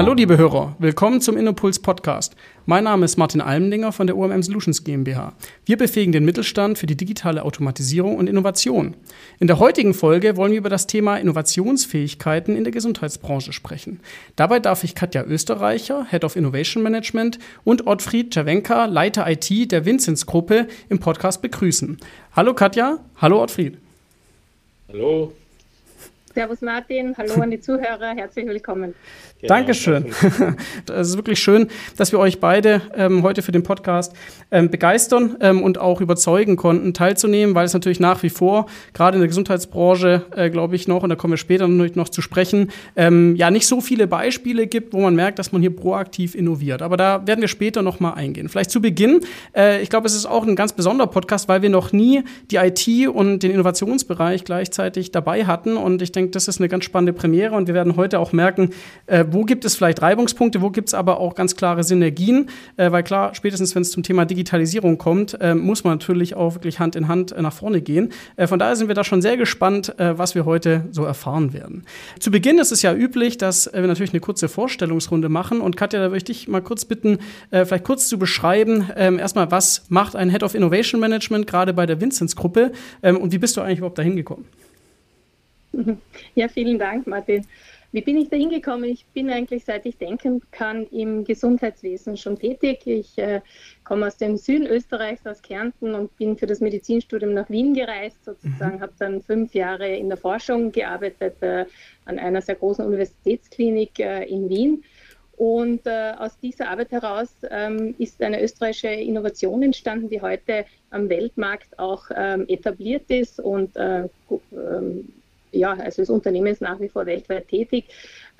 Hallo liebe Hörer, willkommen zum Innopuls Podcast. Mein Name ist Martin Almendinger von der OMM Solutions GmbH. Wir befähigen den Mittelstand für die digitale Automatisierung und Innovation. In der heutigen Folge wollen wir über das Thema Innovationsfähigkeiten in der Gesundheitsbranche sprechen. Dabei darf ich Katja Österreicher, Head of Innovation Management und Ottfried Jawenka, Leiter IT der Vinzenz Gruppe im Podcast begrüßen. Hallo Katja, hallo Ottfried. Hallo. Servus Martin, hallo an die Zuhörer, herzlich willkommen. Genau, Dankeschön. Es ist wirklich schön, dass wir euch beide ähm, heute für den Podcast ähm, begeistern ähm, und auch überzeugen konnten, teilzunehmen, weil es natürlich nach wie vor, gerade in der Gesundheitsbranche, äh, glaube ich noch, und da kommen wir später natürlich noch zu sprechen, ähm, ja nicht so viele Beispiele gibt, wo man merkt, dass man hier proaktiv innoviert. Aber da werden wir später noch mal eingehen. Vielleicht zu Beginn, äh, ich glaube, es ist auch ein ganz besonderer Podcast, weil wir noch nie die IT und den Innovationsbereich gleichzeitig dabei hatten. Und ich denke, das ist eine ganz spannende Premiere und wir werden heute auch merken, äh, wo gibt es vielleicht Reibungspunkte, wo gibt es aber auch ganz klare Synergien, äh, weil klar, spätestens wenn es zum Thema Digitalisierung kommt, äh, muss man natürlich auch wirklich Hand in Hand äh, nach vorne gehen. Äh, von daher sind wir da schon sehr gespannt, äh, was wir heute so erfahren werden. Zu Beginn ist es ja üblich, dass wir natürlich eine kurze Vorstellungsrunde machen und Katja, da würde ich dich mal kurz bitten, vielleicht kurz zu beschreiben, ähm, erstmal, was macht ein Head of Innovation Management gerade bei der Vinzenz-Gruppe ähm, und wie bist du eigentlich überhaupt dahin gekommen? Ja, vielen Dank, Martin. Wie bin ich da hingekommen? Ich bin eigentlich, seit ich denken kann, im Gesundheitswesen schon tätig. Ich äh, komme aus dem Süden Österreichs, aus Kärnten und bin für das Medizinstudium nach Wien gereist, sozusagen, mhm. habe dann fünf Jahre in der Forschung gearbeitet äh, an einer sehr großen Universitätsklinik äh, in Wien. Und äh, aus dieser Arbeit heraus ähm, ist eine österreichische Innovation entstanden, die heute am Weltmarkt auch ähm, etabliert ist und äh, ähm, ja, also das Unternehmen ist nach wie vor weltweit tätig.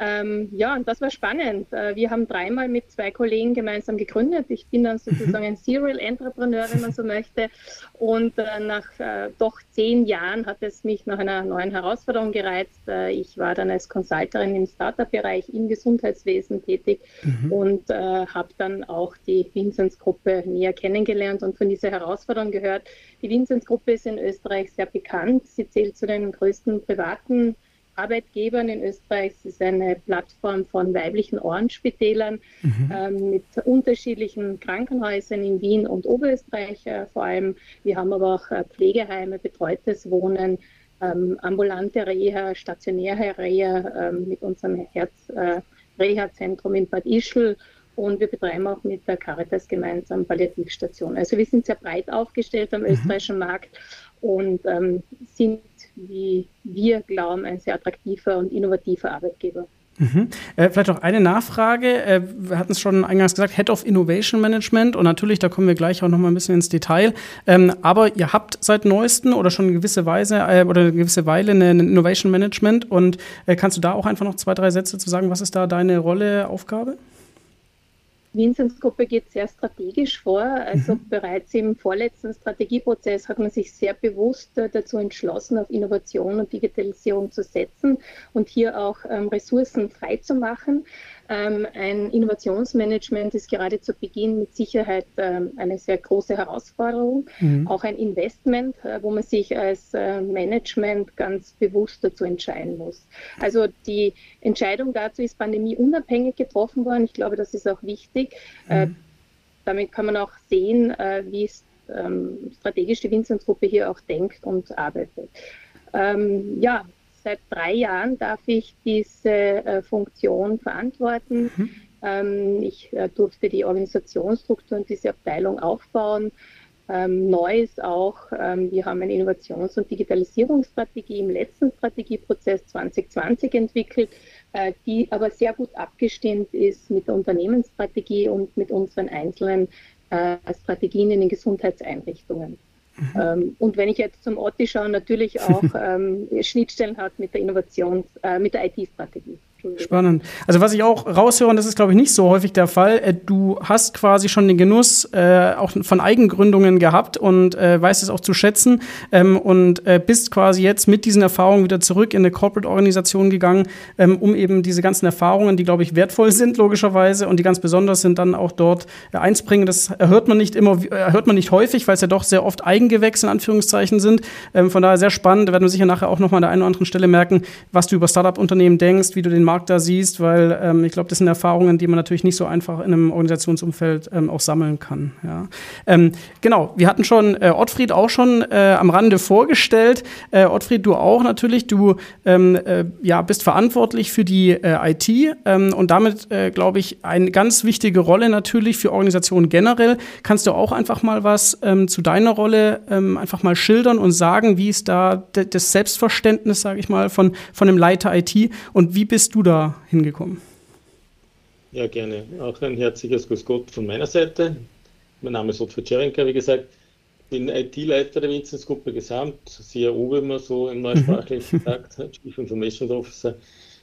Ähm, ja, und das war spannend. Äh, wir haben dreimal mit zwei Kollegen gemeinsam gegründet. Ich bin dann sozusagen ein Serial Entrepreneur, wenn man so möchte. Und äh, nach äh, doch zehn Jahren hat es mich nach einer neuen Herausforderung gereizt. Äh, ich war dann als Consulterin im Startup-Bereich im Gesundheitswesen tätig mhm. und äh, habe dann auch die Vinzenz-Gruppe näher kennengelernt und von dieser Herausforderung gehört. Die Vinzenz-Gruppe ist in Österreich sehr bekannt. Sie zählt zu den größten privaten Arbeitgebern in Österreich. Es ist eine Plattform von weiblichen Ohrenspitälern mhm. ähm, mit unterschiedlichen Krankenhäusern in Wien und Oberösterreich äh, vor allem. Wir haben aber auch äh, Pflegeheime, betreutes Wohnen, ähm, ambulante Reha, stationäre Reha ähm, mit unserem Herz-Reha-Zentrum äh, in Bad Ischl und wir betreiben auch mit der Caritas gemeinsam Palliativstation. Also wir sind sehr breit aufgestellt am mhm. österreichischen Markt und ähm, sind wie wir glauben, ein sehr attraktiver und innovativer Arbeitgeber. Mhm. Äh, vielleicht auch eine Nachfrage. Äh, wir hatten es schon eingangs gesagt, Head of Innovation Management und natürlich, da kommen wir gleich auch noch mal ein bisschen ins Detail. Ähm, aber ihr habt seit neuestem oder schon eine gewisse Weise äh, oder eine gewisse Weile ein Innovation Management und äh, kannst du da auch einfach noch zwei, drei Sätze zu sagen, was ist da deine Rolle, Aufgabe? Vinzenz Gruppe geht sehr strategisch vor. Also mhm. bereits im vorletzten Strategieprozess hat man sich sehr bewusst äh, dazu entschlossen, auf Innovation und Digitalisierung zu setzen und hier auch ähm, Ressourcen freizumachen. Ähm, ein Innovationsmanagement ist gerade zu Beginn mit Sicherheit ähm, eine sehr große Herausforderung. Mhm. Auch ein Investment, äh, wo man sich als äh, Management ganz bewusst dazu entscheiden muss. Also die Entscheidung dazu ist pandemieunabhängig getroffen worden. Ich glaube, das ist auch wichtig. Äh, mhm. damit kann man auch sehen, wie es ähm, strategisch die Vinzenz-Gruppe hier auch denkt und arbeitet. Ähm, ja, seit drei Jahren darf ich diese äh, Funktion verantworten. Mhm. Ähm, ich äh, durfte die Organisationsstruktur und diese Abteilung aufbauen. Ähm, neu ist auch, ähm, wir haben eine Innovations- und Digitalisierungsstrategie im letzten Strategieprozess 2020 entwickelt, äh, die aber sehr gut abgestimmt ist mit der Unternehmensstrategie und mit unseren einzelnen äh, Strategien in den Gesundheitseinrichtungen. Mhm. Ähm, und wenn ich jetzt zum Otti schaue, natürlich auch ähm, Schnittstellen hat mit der Innovations-, äh, mit der IT-Strategie. Spannend. Also was ich auch raushöre, und das ist glaube ich nicht so häufig der Fall, äh, du hast quasi schon den Genuss äh, auch von Eigengründungen gehabt und äh, weißt es auch zu schätzen ähm, und äh, bist quasi jetzt mit diesen Erfahrungen wieder zurück in eine Corporate-Organisation gegangen, ähm, um eben diese ganzen Erfahrungen, die glaube ich wertvoll sind logischerweise und die ganz besonders sind, dann auch dort äh, einzubringen. Das hört man nicht immer, äh, hört man nicht häufig, weil es ja doch sehr oft Eigengewächse in Anführungszeichen sind. Ähm, von daher sehr spannend. Da werden wir sicher nachher auch noch mal an der einen oder anderen Stelle merken, was du über Startup-Unternehmen denkst, wie du den Markt da siehst, weil ähm, ich glaube, das sind Erfahrungen, die man natürlich nicht so einfach in einem Organisationsumfeld ähm, auch sammeln kann. Ja. Ähm, genau, wir hatten schon äh, Ottfried auch schon äh, am Rande vorgestellt. Äh, Ottfried, du auch natürlich. Du ähm, äh, ja, bist verantwortlich für die äh, IT ähm, und damit, äh, glaube ich, eine ganz wichtige Rolle natürlich für Organisationen generell. Kannst du auch einfach mal was ähm, zu deiner Rolle einfach mal schildern und sagen, wie ist da das Selbstverständnis, sage ich mal, von, von einem Leiter IT und wie bist du da hingekommen? Ja, gerne. Auch ein herzliches Grüß Gott von meiner Seite. Mein Name ist Otto Tscherenka, wie gesagt. bin IT-Leiter der Vinzenz-Gruppe Gesamt, CRO, wie man so in neusprachlich mhm. sagt, Chief Information Officer.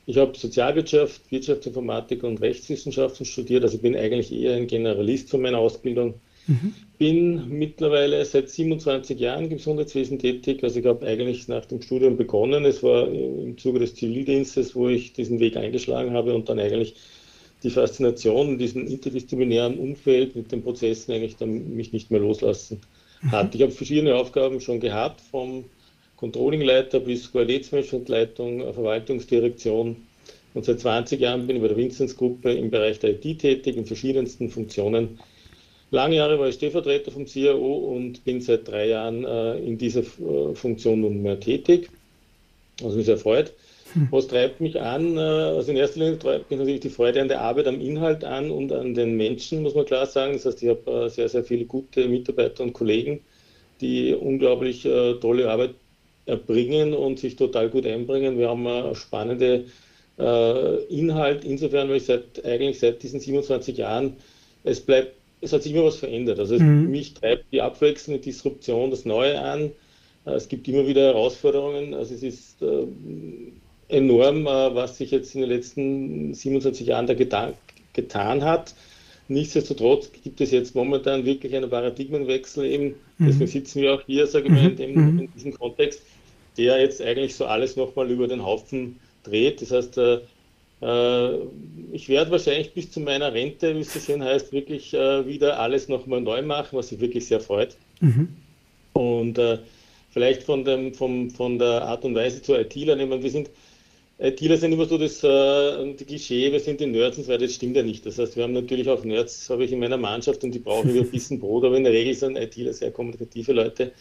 Ich habe Sozialwirtschaft, Wirtschaftsinformatik und Rechtswissenschaften studiert, also bin eigentlich eher ein Generalist von meiner Ausbildung. Mhm. Bin mittlerweile seit 27 Jahren im Gesundheitswesen tätig. Also ich habe eigentlich nach dem Studium begonnen. Es war im Zuge des Zivildienstes, wo ich diesen Weg eingeschlagen habe und dann eigentlich die Faszination in diesem interdisziplinären Umfeld mit den Prozessen eigentlich dann mich nicht mehr loslassen mhm. hat. Ich habe verschiedene Aufgaben schon gehabt, vom Controllingleiter bis Qualitätsmanagementleitung, Verwaltungsdirektion. Und seit 20 Jahren bin ich bei der Vinzenz-Gruppe im Bereich der IT tätig, in verschiedensten Funktionen Lange Jahre war ich Stellvertreter vom CIO und bin seit drei Jahren äh, in dieser äh, Funktion nunmehr tätig, was mich sehr freut. Hm. Was treibt mich an? Äh, also in erster Linie treibt mich natürlich die Freude an der Arbeit, am Inhalt an und an den Menschen, muss man klar sagen. Das heißt, ich habe äh, sehr, sehr viele gute Mitarbeiter und Kollegen, die unglaublich äh, tolle Arbeit erbringen und sich total gut einbringen. Wir haben einen spannende äh, Inhalt, insofern, weil ich seit, eigentlich seit diesen 27 Jahren, es bleibt es hat sich immer was verändert. Also mhm. mich treibt die abwechselnde Disruption, das Neue an. Äh, es gibt immer wieder Herausforderungen. Also es ist äh, enorm, äh, was sich jetzt in den letzten 27 Jahren da getan, getan hat. Nichtsdestotrotz gibt es jetzt momentan wirklich einen Paradigmenwechsel eben. Mhm. Deswegen sitzen wir auch hier, sage ich mal, in, dem, mhm. in diesem Kontext, der jetzt eigentlich so alles nochmal über den Haufen dreht. Das heißt, ich werde wahrscheinlich bis zu meiner Rente, wie es so schön heißt, wirklich äh, wieder alles nochmal neu machen, was mich wirklich sehr freut. Mhm. Und äh, vielleicht von, dem, vom, von der Art und Weise zu ITler nehmen. Wir sind, ITler sind immer so das äh, die Klischee, wir sind die Nerds und so weiter, das stimmt ja nicht. Das heißt, wir haben natürlich auch Nerds, habe ich in meiner Mannschaft und die brauchen wir ein bisschen Brot, aber in der Regel sind ITler sehr kommunikative Leute.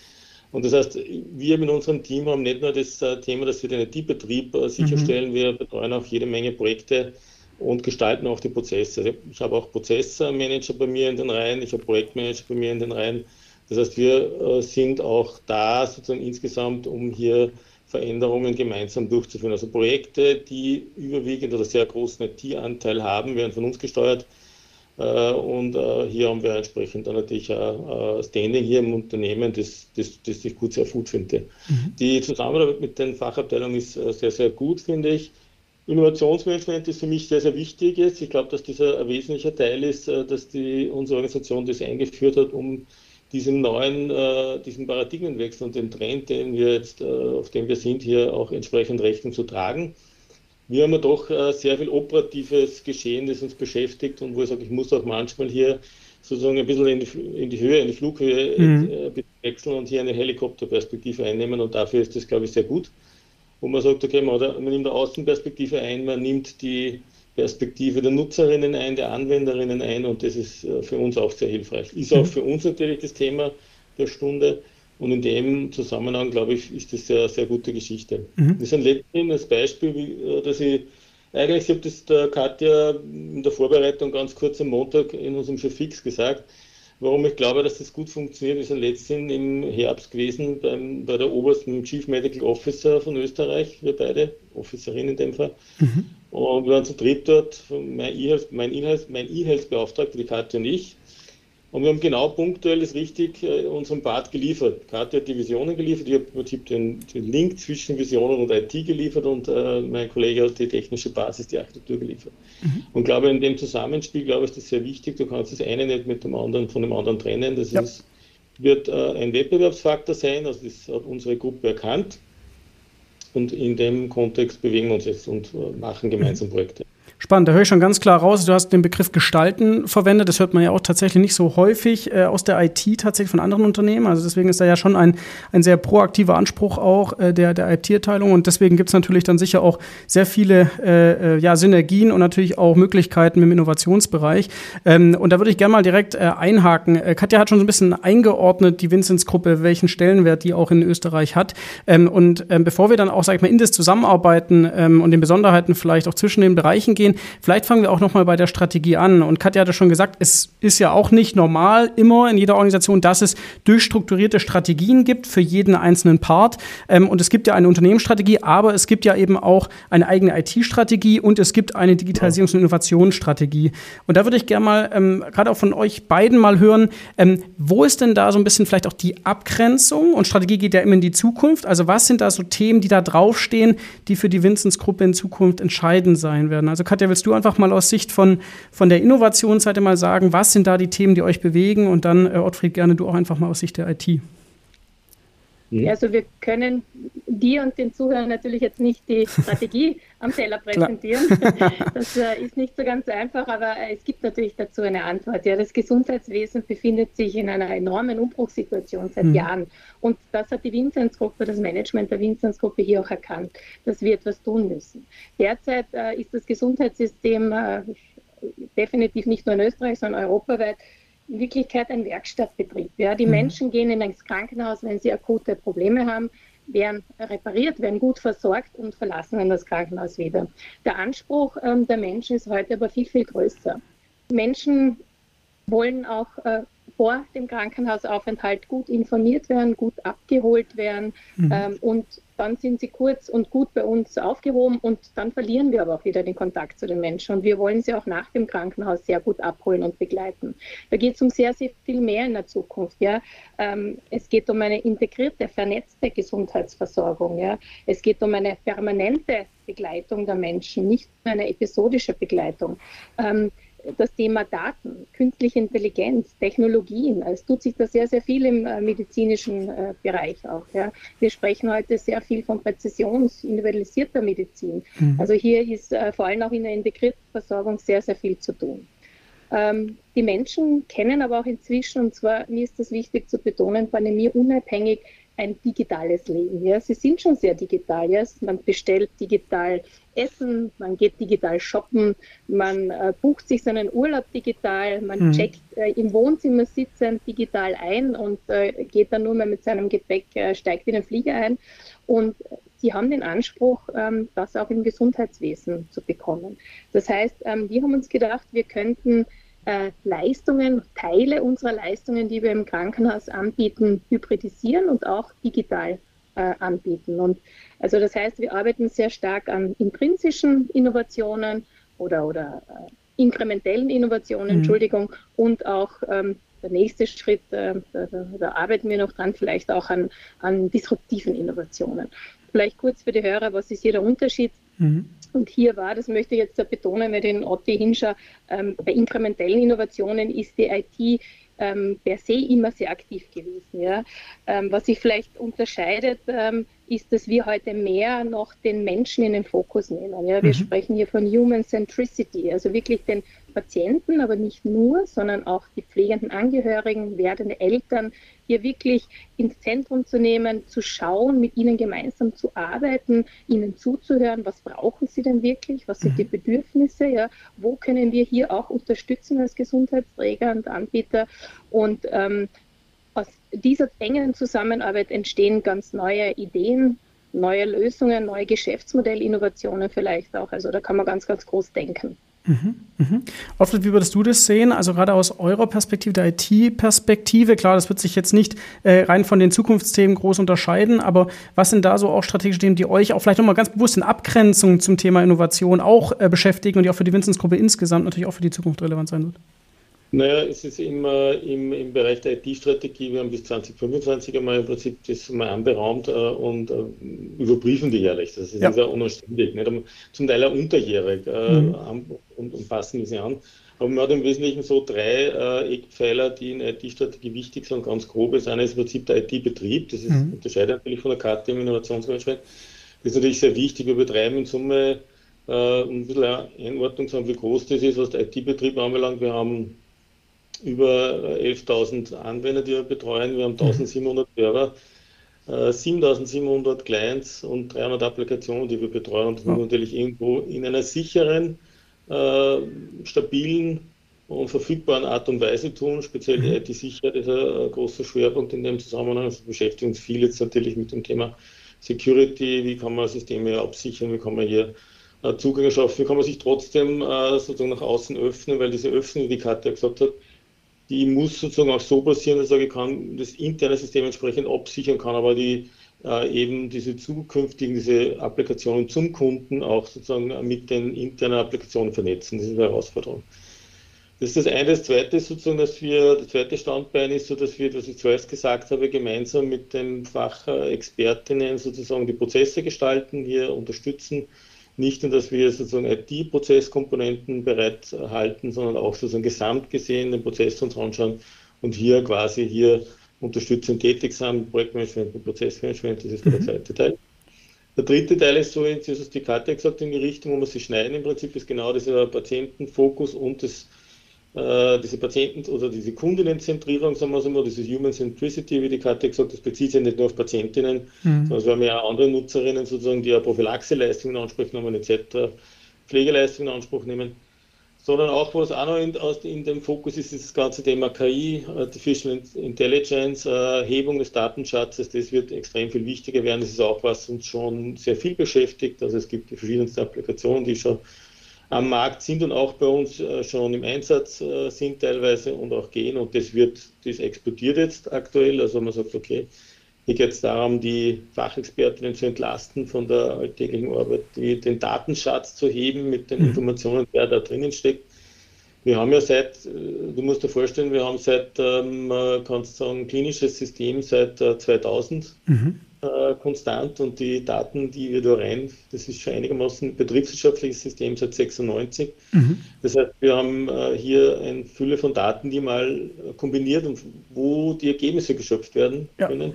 Und das heißt, wir mit unserem Team haben nicht nur das äh, Thema, dass wir den IT-Betrieb äh, sicherstellen, mhm. wir betreuen auch jede Menge Projekte und gestalten auch die Prozesse. Ich habe auch Prozessmanager bei mir in den Reihen, ich habe Projektmanager bei mir in den Reihen. Das heißt, wir äh, sind auch da sozusagen insgesamt, um hier Veränderungen gemeinsam durchzuführen. Also Projekte, die überwiegend oder sehr großen IT-Anteil haben, werden von uns gesteuert. Äh, und äh, hier haben wir entsprechend dann natürlich ein Standing hier im Unternehmen, das, das, das ich gut sehr gut finde. Mhm. Die Zusammenarbeit mit den Fachabteilungen ist äh, sehr, sehr gut, finde ich. Innovationsmanagement ist für mich sehr, sehr wichtig jetzt. Ich glaube, dass dieser ein wesentlicher Teil ist, dass die, unsere Organisation das eingeführt hat, um diesem neuen, äh, diesem Paradigmenwechsel und dem Trend, den wir jetzt, äh, auf dem wir sind, hier auch entsprechend Rechnung zu tragen wir haben ja doch äh, sehr viel operatives Geschehen, das uns beschäftigt und wo ich sage, ich muss auch manchmal hier sozusagen ein bisschen in die, in die Höhe, in die Flughöhe mhm. äh, wechseln und hier eine Helikopterperspektive einnehmen und dafür ist das, glaube ich, sehr gut. Wo man sagt, okay, man, man nimmt eine Außenperspektive ein, man nimmt die Perspektive der Nutzerinnen ein, der Anwenderinnen ein und das ist äh, für uns auch sehr hilfreich. Ist auch mhm. für uns natürlich das Thema der Stunde. Und in dem Zusammenhang, glaube ich, ist das eine sehr gute Geschichte. Mhm. Das ist ein letztes Beispiel, äh, dass ich eigentlich, ich habe das der Katja in der Vorbereitung ganz kurz am Montag in unserem Show fix gesagt, warum ich glaube, dass das gut funktioniert. Wir sind letztens im Herbst gewesen beim, bei der obersten Chief Medical Officer von Österreich, wir beide, Officerin in dem Fall. Mhm. Und wir waren zu dritt dort, mein E-Health-Beauftragter, mein e die Katja und ich. Und wir haben genau punktuell, ist richtig, äh, unseren Part geliefert. Karte hat die Visionen geliefert, ich habe im Prinzip den, den, Link zwischen Visionen und IT geliefert und äh, mein Kollege hat die technische Basis, die Architektur geliefert. Mhm. Und glaube, in dem Zusammenspiel, glaube ich, ist das sehr wichtig. Du kannst das eine nicht mit dem anderen, von dem anderen trennen. Das ja. ist, wird äh, ein Wettbewerbsfaktor sein, also das hat unsere Gruppe erkannt. Und in dem Kontext bewegen wir uns jetzt und äh, machen gemeinsam Projekte. Spannend, da höre ich schon ganz klar raus. Du hast den Begriff Gestalten verwendet. Das hört man ja auch tatsächlich nicht so häufig äh, aus der IT tatsächlich von anderen Unternehmen. Also deswegen ist da ja schon ein, ein sehr proaktiver Anspruch auch äh, der, der IT-Abteilung. Und deswegen gibt es natürlich dann sicher auch sehr viele äh, äh, ja, Synergien und natürlich auch Möglichkeiten im Innovationsbereich. Ähm, und da würde ich gerne mal direkt äh, einhaken. Äh, Katja hat schon so ein bisschen eingeordnet, die Vinzenz-Gruppe, welchen Stellenwert die auch in Österreich hat. Ähm, und ähm, bevor wir dann auch, sag ich mal, in das Zusammenarbeiten ähm, und den Besonderheiten vielleicht auch zwischen den Bereichen gehen, gehen. Vielleicht fangen wir auch noch mal bei der Strategie an. Und Katja hat ja schon gesagt, es ist ja auch nicht normal immer in jeder Organisation, dass es durchstrukturierte Strategien gibt für jeden einzelnen Part. Ähm, und es gibt ja eine Unternehmensstrategie, aber es gibt ja eben auch eine eigene IT-Strategie und es gibt eine Digitalisierungs- und Innovationsstrategie. Und da würde ich gerne mal ähm, gerade auch von euch beiden mal hören, ähm, wo ist denn da so ein bisschen vielleicht auch die Abgrenzung? Und Strategie geht ja immer in die Zukunft. Also was sind da so Themen, die da draufstehen, die für die Vinzens-Gruppe in Zukunft entscheidend sein werden? Also Katja, willst du einfach mal aus Sicht von, von der Innovationsseite mal sagen, was sind da die Themen, die euch bewegen? Und dann, äh, Ottfried, gerne du auch einfach mal aus Sicht der IT. Mhm. Also wir können dir und den Zuhörern natürlich jetzt nicht die Strategie am Teller präsentieren. Das äh, ist nicht so ganz einfach, aber äh, es gibt natürlich dazu eine Antwort. Ja, das Gesundheitswesen befindet sich in einer enormen Umbruchssituation seit mhm. Jahren. Und das hat die Vinzenz-Gruppe, das Management der Vinzenz-Gruppe hier auch erkannt, dass wir etwas tun müssen. Derzeit äh, ist das Gesundheitssystem äh, definitiv nicht nur in Österreich, sondern europaweit in Wirklichkeit ein Werkstattbetrieb. Ja. Die mhm. Menschen gehen in ins Krankenhaus, wenn sie akute Probleme haben, werden repariert, werden gut versorgt und verlassen dann das Krankenhaus wieder. Der Anspruch ähm, der Menschen ist heute aber viel, viel größer. Menschen wollen auch äh, vor dem Krankenhausaufenthalt gut informiert werden, gut abgeholt werden mhm. ähm, und dann sind sie kurz und gut bei uns aufgehoben und dann verlieren wir aber auch wieder den Kontakt zu den Menschen und wir wollen sie auch nach dem Krankenhaus sehr gut abholen und begleiten. Da geht es um sehr, sehr viel mehr in der Zukunft. Ja? Ähm, es geht um eine integrierte, vernetzte Gesundheitsversorgung. Ja? Es geht um eine permanente Begleitung der Menschen, nicht eine episodische Begleitung. Ähm, das Thema Daten, künstliche Intelligenz, Technologien. Es tut sich da sehr, sehr viel im äh, medizinischen äh, Bereich auch. Ja. Wir sprechen heute sehr viel von präzisions-, individualisierter Medizin. Mhm. Also hier ist äh, vor allem auch in der integrierten Versorgung sehr, sehr viel zu tun. Ähm, die Menschen kennen aber auch inzwischen, und zwar mir ist das wichtig zu betonen, Pandemie unabhängig ein digitales Leben. Ja. Sie sind schon sehr digital. Ja. Man bestellt digital Essen, man geht digital shoppen, man äh, bucht sich seinen Urlaub digital, man mhm. checkt äh, im Wohnzimmer sitzend digital ein und äh, geht dann nur mehr mit seinem Gepäck, äh, steigt in den Flieger ein. Und sie haben den Anspruch, ähm, das auch im Gesundheitswesen zu bekommen. Das heißt, ähm, wir haben uns gedacht, wir könnten äh, Leistungen, Teile unserer Leistungen, die wir im Krankenhaus anbieten, hybridisieren und auch digital äh, anbieten. Und also das heißt, wir arbeiten sehr stark an intrinsischen Innovationen oder, oder äh, inkrementellen Innovationen, mhm. Entschuldigung, und auch ähm, der nächste Schritt, äh, da, da, arbeiten wir noch dran, vielleicht auch an, an disruptiven Innovationen. Vielleicht kurz für die Hörer, was ist hier der Unterschied? Mhm. Und hier war, das möchte ich jetzt betonen, wenn ich den Otti hinschaue, ähm, bei inkrementellen Innovationen ist die IT ähm, per se immer sehr aktiv gewesen. Ja. Ähm, was sich vielleicht unterscheidet, ähm, ist, dass wir heute mehr noch den Menschen in den Fokus nehmen. Ja. Wir mhm. sprechen hier von Human Centricity, also wirklich den Patienten, aber nicht nur, sondern auch die pflegenden Angehörigen, werdende Eltern, hier wirklich ins Zentrum zu nehmen, zu schauen, mit ihnen gemeinsam zu arbeiten, ihnen zuzuhören, was brauchen sie denn wirklich, was sind mhm. die Bedürfnisse, ja, wo können wir hier auch unterstützen als Gesundheitsträger und Anbieter und ähm, aus dieser engen Zusammenarbeit entstehen ganz neue Ideen, neue Lösungen, neue Geschäftsmodellinnovationen vielleicht auch. Also da kann man ganz, ganz groß denken. Mhm, mhm. Alfred, wie würdest du das sehen? Also gerade aus eurer Perspektive, der IT-Perspektive, klar, das wird sich jetzt nicht äh, rein von den Zukunftsthemen groß unterscheiden, aber was sind da so auch strategische Themen, die euch auch vielleicht nochmal ganz bewusst in Abgrenzung zum Thema Innovation auch äh, beschäftigen und die auch für die Vinzens-Gruppe insgesamt natürlich auch für die Zukunft relevant sein wird? Naja, es ist immer im, im Bereich der IT-Strategie, wir haben bis 2025 einmal im Prinzip das mal anberaumt äh, und äh, überprüfen die jährlich. Das ist ja, ja unanständig. Nicht? Zum Teil auch unterjährig äh, mhm. und, und, passen diese an. Aber man hat im Wesentlichen so drei äh, Eckpfeiler, die in IT-Strategie wichtig sind, ganz grob. Das eine ist im Prinzip der IT-Betrieb, das ist, mhm. unterscheidet natürlich von der Karte im Innovationsmanagement. Das ist natürlich sehr wichtig. Wir betreiben in Summe, äh, um ein bisschen Einordnung zu haben, wie groß das ist, was der IT-Betrieb anbelangt. Wir haben über 11.000 Anwender, die wir betreuen. Wir haben 1.700 Server, 7.700 äh, Clients und 300 Applikationen, die wir betreuen. Und muss natürlich irgendwo in einer sicheren, äh, stabilen und verfügbaren Art und Weise tun. Speziell die mhm. IT-Sicherheit ist ein großer Schwerpunkt in dem Zusammenhang. Also beschäftigen uns viel jetzt natürlich mit dem Thema Security. Wie kann man Systeme absichern? Wie kann man hier äh, Zugang schaffen? Wie kann man sich trotzdem sozusagen nach außen öffnen? Weil diese Öffnung, wie Katja gesagt hat, die muss sozusagen auch so passieren, dass ich kann das interne System entsprechend absichern kann, aber die äh, eben diese zukünftigen, diese Applikationen zum Kunden auch sozusagen mit den internen Applikationen vernetzen. Das ist eine Herausforderung. Das ist das eine. Das zweite ist sozusagen, dass wir, das zweite Standbein ist so, dass wir, was ich zuerst gesagt habe, gemeinsam mit den Fachexpertinnen sozusagen die Prozesse gestalten, hier unterstützen, nicht nur, dass wir sozusagen IT-Prozesskomponenten bereithalten, sondern auch sozusagen gesamt gesehen den Prozess uns anschauen und hier quasi hier unterstützend tätig sind, Projektmanagement und Prozessmanagement, das ist der mhm. zweite Teil. Der dritte Teil ist so, jetzt ist die Karte gesagt, in die Richtung, wo wir sie schneiden. Im Prinzip ist genau dieser Patientenfokus und das äh, diese Patienten- oder diese Kundinnenzentrierung, sagen wir so mal, dieses Human Centricity, wie die Karte gesagt das bezieht sich nicht nur auf Patientinnen, mhm. sondern wir haben ja auch andere Nutzerinnen sozusagen, die ja Prophylaxeleistungen in Anspruch nehmen, etc., Pflegeleistungen in Anspruch nehmen, sondern auch, was auch noch in, in dem Fokus ist, ist das ganze Thema KI, Artificial Intelligence, Erhebung des Datenschatzes, das wird extrem viel wichtiger werden. Das ist auch, was uns schon sehr viel beschäftigt. Also es gibt die verschiedensten Applikationen, die schon am Markt sind und auch bei uns äh, schon im Einsatz äh, sind teilweise und auch gehen. Und das wird, das explodiert jetzt aktuell. Also man sagt, okay, hier geht es darum, die Fachexpertinnen zu entlasten von der alltäglichen Arbeit, die, den Datenschatz zu heben mit den mhm. Informationen, der da drinnen steckt. Wir haben ja seit, äh, du musst dir vorstellen, wir haben seit, ähm, kannst sagen, klinisches System seit äh, 2000. Mhm äh, konstant und die Daten, die wir da rein, das ist schon einigermaßen ein betriebswirtschaftliches System seit 96. Mhm. Das heißt, wir haben äh, hier eine Fülle von Daten, die mal kombiniert und wo die Ergebnisse geschöpft werden ja. können.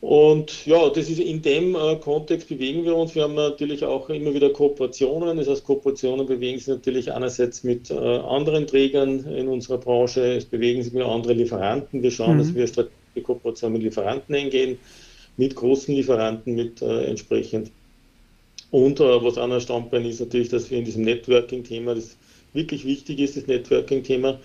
Und ja, das ist in dem äh, Kontext bewegen wir uns. Wir haben natürlich auch immer wieder Kooperationen. Das heißt, Kooperationen bewegen sich natürlich einerseits mit äh, anderen Trägern in unserer Branche, es bewegen sich mit anderen Lieferanten. Wir schauen, mhm. dass wir strategische Kooperationen mit Lieferanten eingehen mit großen Lieferanten, mit äh, entsprechend. Und äh, was auch ein Standbein ist natürlich, dass wir in diesem Networking-Thema, das wirklich wichtig ist, das Networking-Thema,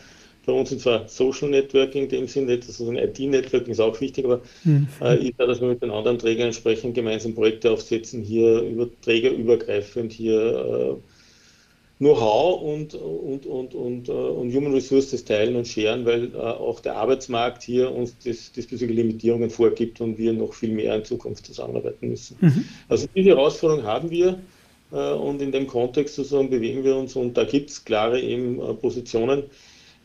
bei uns sind zwar Social Networking in dem Sinne, also IT-Networking ist auch wichtig, aber mhm. äh, ist ja, dass wir mit den anderen Trägern entsprechend gemeinsam Projekte aufsetzen, hier über trägerübergreifend hier äh, Know-how und, und, und, und, uh, und Human Resources teilen und scheren, weil uh, auch der Arbeitsmarkt hier uns das, diesbezügliche Limitierungen vorgibt und wir noch viel mehr in Zukunft zusammenarbeiten müssen. Mhm. Also diese Herausforderung haben wir uh, und in dem Kontext sozusagen bewegen wir uns und da gibt es klare eben Positionen.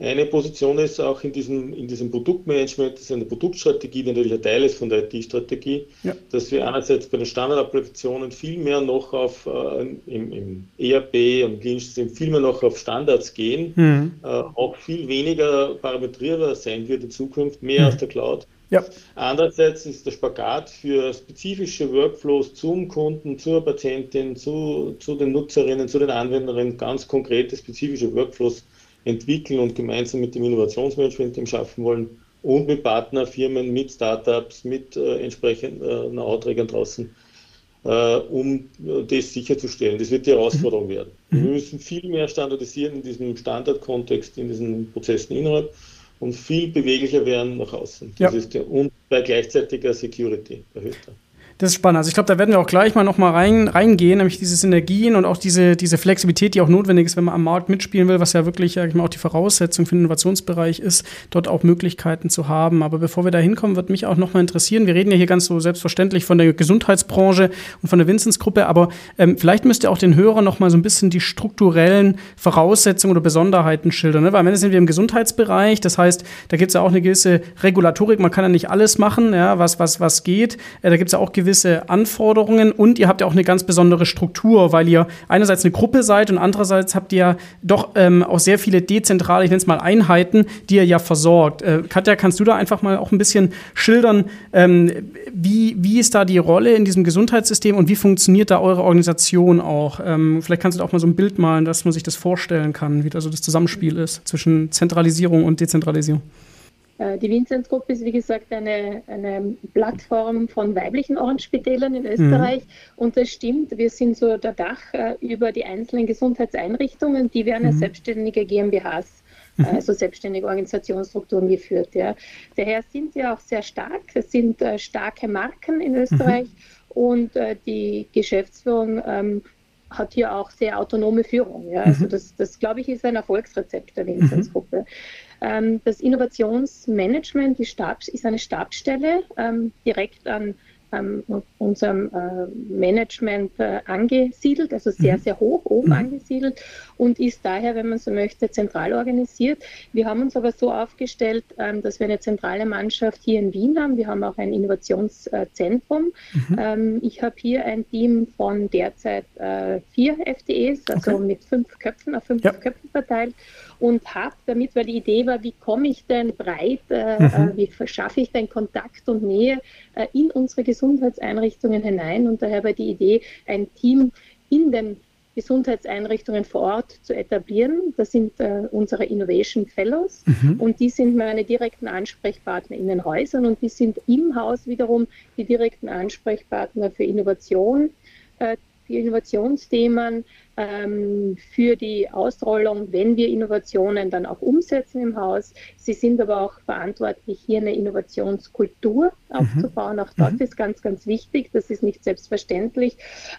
Eine Position ist auch in diesem, in diesem Produktmanagement, das ist eine Produktstrategie, die natürlich ein Teil ist von der IT-Strategie, ja. dass wir einerseits bei den Standardapplikationen viel mehr noch auf äh, im, im, ERP und Klinischen viel mehr noch auf Standards gehen, mhm. äh, auch viel weniger parametrierbar sein wird in Zukunft, mehr mhm. aus der Cloud. Ja. Andererseits ist der Spagat für spezifische Workflows zum Kunden, zur Patientin, zu, zu den Nutzerinnen, zu den Anwenderinnen ganz konkrete spezifische Workflows entwickeln und gemeinsam mit dem Innovationsmanagement schaffen wollen und mit Partnerfirmen, mit Startups, mit äh, entsprechenden äh, Know-how-Trägern draußen, äh, um äh, das sicherzustellen. Das wird die Herausforderung mhm. werden. Wir müssen viel mehr standardisieren in diesem Standardkontext, in diesen Prozessen innerhalb und viel beweglicher werden nach außen. Das ja. und bei gleichzeitiger Security erhöhter. Das ist spannend. Also ich glaube, da werden wir auch gleich mal noch mal rein, reingehen, nämlich diese Synergien und auch diese, diese Flexibilität, die auch notwendig ist, wenn man am Markt mitspielen will, was ja wirklich, sag ich mal, auch die Voraussetzung für den Innovationsbereich ist, dort auch Möglichkeiten zu haben. Aber bevor wir da hinkommen, wird mich auch noch mal interessieren, wir reden ja hier ganz so selbstverständlich von der Gesundheitsbranche und von der Vinzens-Gruppe, aber ähm, vielleicht müsst ihr auch den Hörern noch mal so ein bisschen die strukturellen Voraussetzungen oder Besonderheiten schildern. Ne? Weil am Ende sind wir im Gesundheitsbereich, das heißt, da gibt es ja auch eine gewisse Regulatorik, man kann ja nicht alles machen, ja, was, was, was geht. Äh, da gibt es ja auch gewisse gewisse Anforderungen und ihr habt ja auch eine ganz besondere Struktur, weil ihr einerseits eine Gruppe seid und andererseits habt ihr doch ähm, auch sehr viele dezentrale, ich nenne es mal Einheiten, die ihr ja versorgt. Äh, Katja, kannst du da einfach mal auch ein bisschen schildern, ähm, wie, wie ist da die Rolle in diesem Gesundheitssystem und wie funktioniert da eure Organisation auch? Ähm, vielleicht kannst du da auch mal so ein Bild malen, dass man sich das vorstellen kann, wie da so das Zusammenspiel ist zwischen Zentralisierung und Dezentralisierung. Äh, die Vinzenz-Gruppe ist, wie gesagt, eine, eine Plattform von weiblichen Ohrenspitälern in Österreich. Mhm. Und das stimmt, wir sind so der Dach äh, über die einzelnen Gesundheitseinrichtungen, die werden als mhm. selbstständige GmbHs mhm. also selbstständige Organisationsstrukturen geführt. Ja. Daher sind sie auch sehr stark. Es sind äh, starke Marken in Österreich mhm. und äh, die Geschäftsführung ähm, hat hier auch sehr autonome Führung. Ja. Also mhm. das, das glaube ich, ist ein Erfolgsrezept der Vinzenz-Gruppe. Ähm, das Innovationsmanagement die Stab, ist eine Stabsstelle ähm, direkt an ähm, unserem äh, Management äh, angesiedelt, also sehr, mhm. sehr hoch oben mhm. angesiedelt und ist daher, wenn man so möchte, zentral organisiert. Wir haben uns aber so aufgestellt, ähm, dass wir eine zentrale Mannschaft hier in Wien haben. Wir haben auch ein Innovationszentrum. Mhm. Ähm, ich habe hier ein Team von derzeit äh, vier FTEs, also okay. mit fünf Köpfen, auf fünf ja. Köpfen verteilt und habe damit, weil die Idee war, wie komme ich denn breit, äh, mhm. äh, wie verschaffe ich denn Kontakt und Nähe äh, in unsere Gesundheitseinrichtungen hinein und daher war die Idee, ein Team in den Gesundheitseinrichtungen vor Ort zu etablieren. Das sind äh, unsere Innovation Fellows mhm. und die sind meine direkten Ansprechpartner in den Häusern und die sind im Haus wiederum die direkten Ansprechpartner für Innovation, Innovationsthemen, ähm, für die Ausrollung, wenn wir Innovationen dann auch umsetzen im Haus. Sie sind aber auch verantwortlich, hier eine Innovationskultur mhm. aufzubauen. Auch dort mhm. ist ganz, ganz wichtig. Das ist nicht selbstverständlich.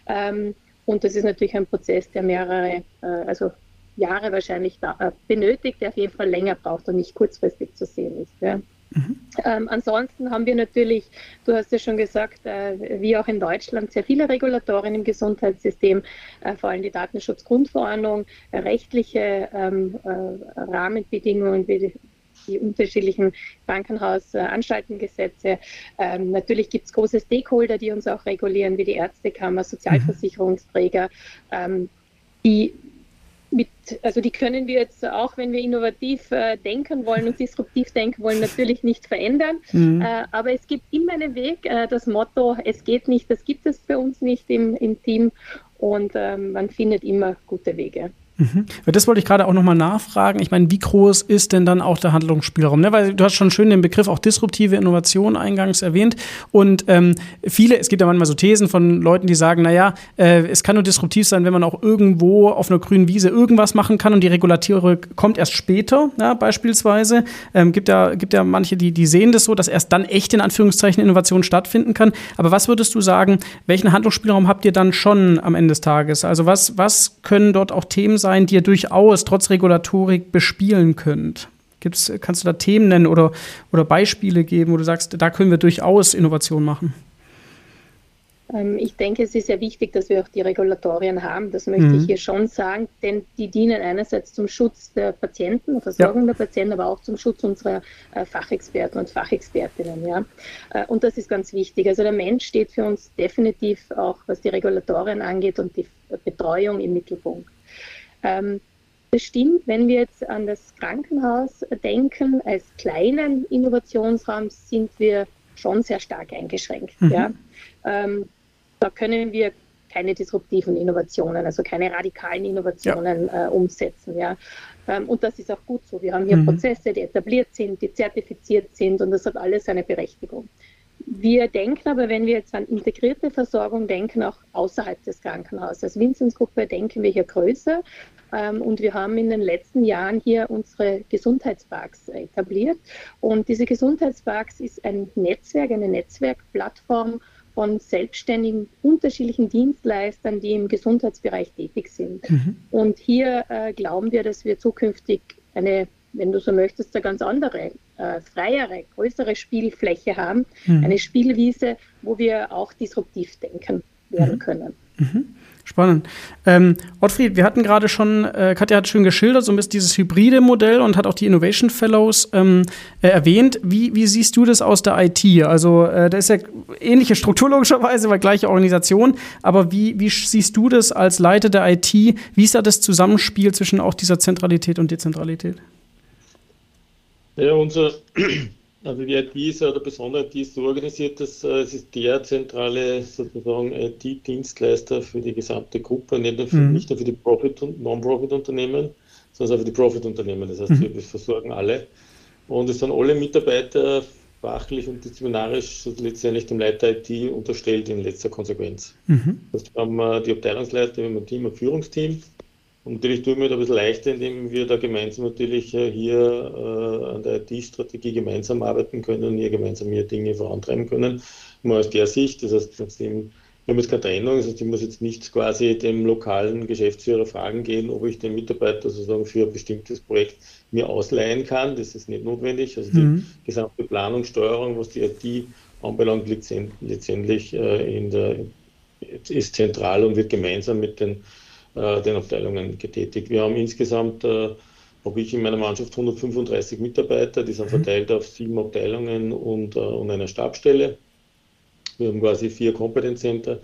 Ähm, und das ist natürlich ein Prozess, der mehrere, äh, also Jahre wahrscheinlich da, äh, benötigt, der auf jeden Fall länger braucht und nicht kurzfristig zu sehen ist. Ja. Mhm. Ähm, ansonsten haben wir natürlich, du hast ja schon gesagt, äh, wie auch in Deutschland, sehr viele Regulatorien im Gesundheitssystem, äh, vor allem die Datenschutzgrundverordnung, äh, rechtliche ähm, äh, Rahmenbedingungen wie die, unterschiedlichen Krankenhausanstaltengesetze. Ähm, natürlich gibt es große Stakeholder, die uns auch regulieren, wie die Ärztekammer, Sozialversicherungsträger, ähm, die mit, also die können wir jetzt auch, wenn wir innovativ äh, denken wollen und disruptiv denken wollen, natürlich nicht verändern. Mhm. Äh, aber es gibt immer einen Weg. Äh, das Motto, es geht nicht, das gibt es für uns nicht im, im Team und ähm, man findet immer gute Wege. Mhm. Das wollte ich gerade auch nochmal nachfragen. Ich meine, wie groß ist denn dann auch der Handlungsspielraum? Ne? Weil du hast schon schön den Begriff auch disruptive Innovation eingangs erwähnt. Und ähm, viele, es gibt ja manchmal so Thesen von Leuten, die sagen, naja, äh, es kann nur disruptiv sein, wenn man auch irgendwo auf einer grünen Wiese irgendwas machen kann und die Regulatorik kommt erst später, ja, beispielsweise. Ähm, gibt, ja, gibt ja manche, die, die sehen das so, dass erst dann echt in Anführungszeichen Innovation stattfinden kann. Aber was würdest du sagen, welchen Handlungsspielraum habt ihr dann schon am Ende des Tages? Also was, was können dort auch Themen sein, die ihr durchaus trotz Regulatorik bespielen könnt? Gibt's, kannst du da Themen nennen oder, oder Beispiele geben, wo du sagst, da können wir durchaus Innovation machen? Ähm, ich denke, es ist sehr wichtig, dass wir auch die Regulatorien haben. Das möchte mhm. ich hier schon sagen, denn die dienen einerseits zum Schutz der Patienten, der Versorgung ja. der Patienten, aber auch zum Schutz unserer äh, Fachexperten und Fachexpertinnen. Ja. Äh, und das ist ganz wichtig. Also der Mensch steht für uns definitiv auch, was die Regulatorien angeht und die Betreuung im Mittelpunkt. Ähm, das stimmt, wenn wir jetzt an das Krankenhaus denken, als kleinen Innovationsraum sind wir schon sehr stark eingeschränkt. Mhm. Ja. Ähm, da können wir keine disruptiven Innovationen, also keine radikalen Innovationen ja. äh, umsetzen. Ja. Ähm, und das ist auch gut so. Wir haben hier mhm. Prozesse, die etabliert sind, die zertifiziert sind und das hat alles seine Berechtigung. Wir denken aber, wenn wir jetzt an integrierte Versorgung denken, auch außerhalb des Krankenhauses. Als Vinzenzgruppe denken wir hier größer ähm, und wir haben in den letzten Jahren hier unsere Gesundheitsparks etabliert. Und diese Gesundheitsparks ist ein Netzwerk, eine Netzwerkplattform von selbstständigen unterschiedlichen Dienstleistern, die im Gesundheitsbereich tätig sind. Mhm. Und hier äh, glauben wir, dass wir zukünftig eine, wenn du so möchtest, eine ganz andere, äh, freiere, größere Spielfläche haben, mhm. eine Spielwiese, wo wir auch disruptiv denken werden mhm. können. Mhm. Spannend. Ähm, Ottfried, wir hatten gerade schon, äh, Katja hat schön geschildert, so ein bisschen dieses hybride Modell und hat auch die Innovation Fellows ähm, äh, erwähnt. Wie, wie, siehst du das aus der IT? Also, äh, da ist ja ähnliche Struktur logischerweise, weil gleiche Organisation. Aber wie, wie siehst du das als Leiter der IT? Wie ist da das Zusammenspiel zwischen auch dieser Zentralität und Dezentralität? Ja, unser also die IT ist oder besonders IT ist so organisiert, dass äh, es ist der zentrale sozusagen IT-Dienstleister für die gesamte Gruppe, nicht nur für, mhm. nicht nur für die Profit- und Non-Profit-Unternehmen, sondern auch für die Profit-Unternehmen. Das heißt, mhm. wir versorgen alle. Und es sind alle Mitarbeiter fachlich und disziplinarisch letztendlich dem Leiter IT unterstellt in letzter Konsequenz. Mhm. Das heißt, wir haben äh, die Abteilungsleiter, wir haben ein Team, ein Führungsteam und natürlich tun wir da ein bisschen leichter, indem wir da gemeinsam natürlich äh, hier äh, an der IT-Strategie gemeinsam arbeiten können und hier gemeinsam hier Dinge vorantreiben können. Mal aus der Sicht, das heißt, wir haben jetzt keine Trennung, das heißt, ich muss jetzt nicht quasi dem lokalen Geschäftsführer fragen gehen, ob ich den Mitarbeiter sozusagen für ein bestimmtes Projekt mir ausleihen kann. Das ist nicht notwendig. Also die mhm. gesamte Planung, Steuerung, was die IT anbelangt, liegt letztendlich äh, in der, ist zentral und wird gemeinsam mit den den Abteilungen getätigt. Wir haben insgesamt, äh, habe ich in meiner Mannschaft 135 Mitarbeiter, die sind mhm. verteilt auf sieben Abteilungen und, äh, und einer Stabstelle. Wir haben quasi vier Competence Center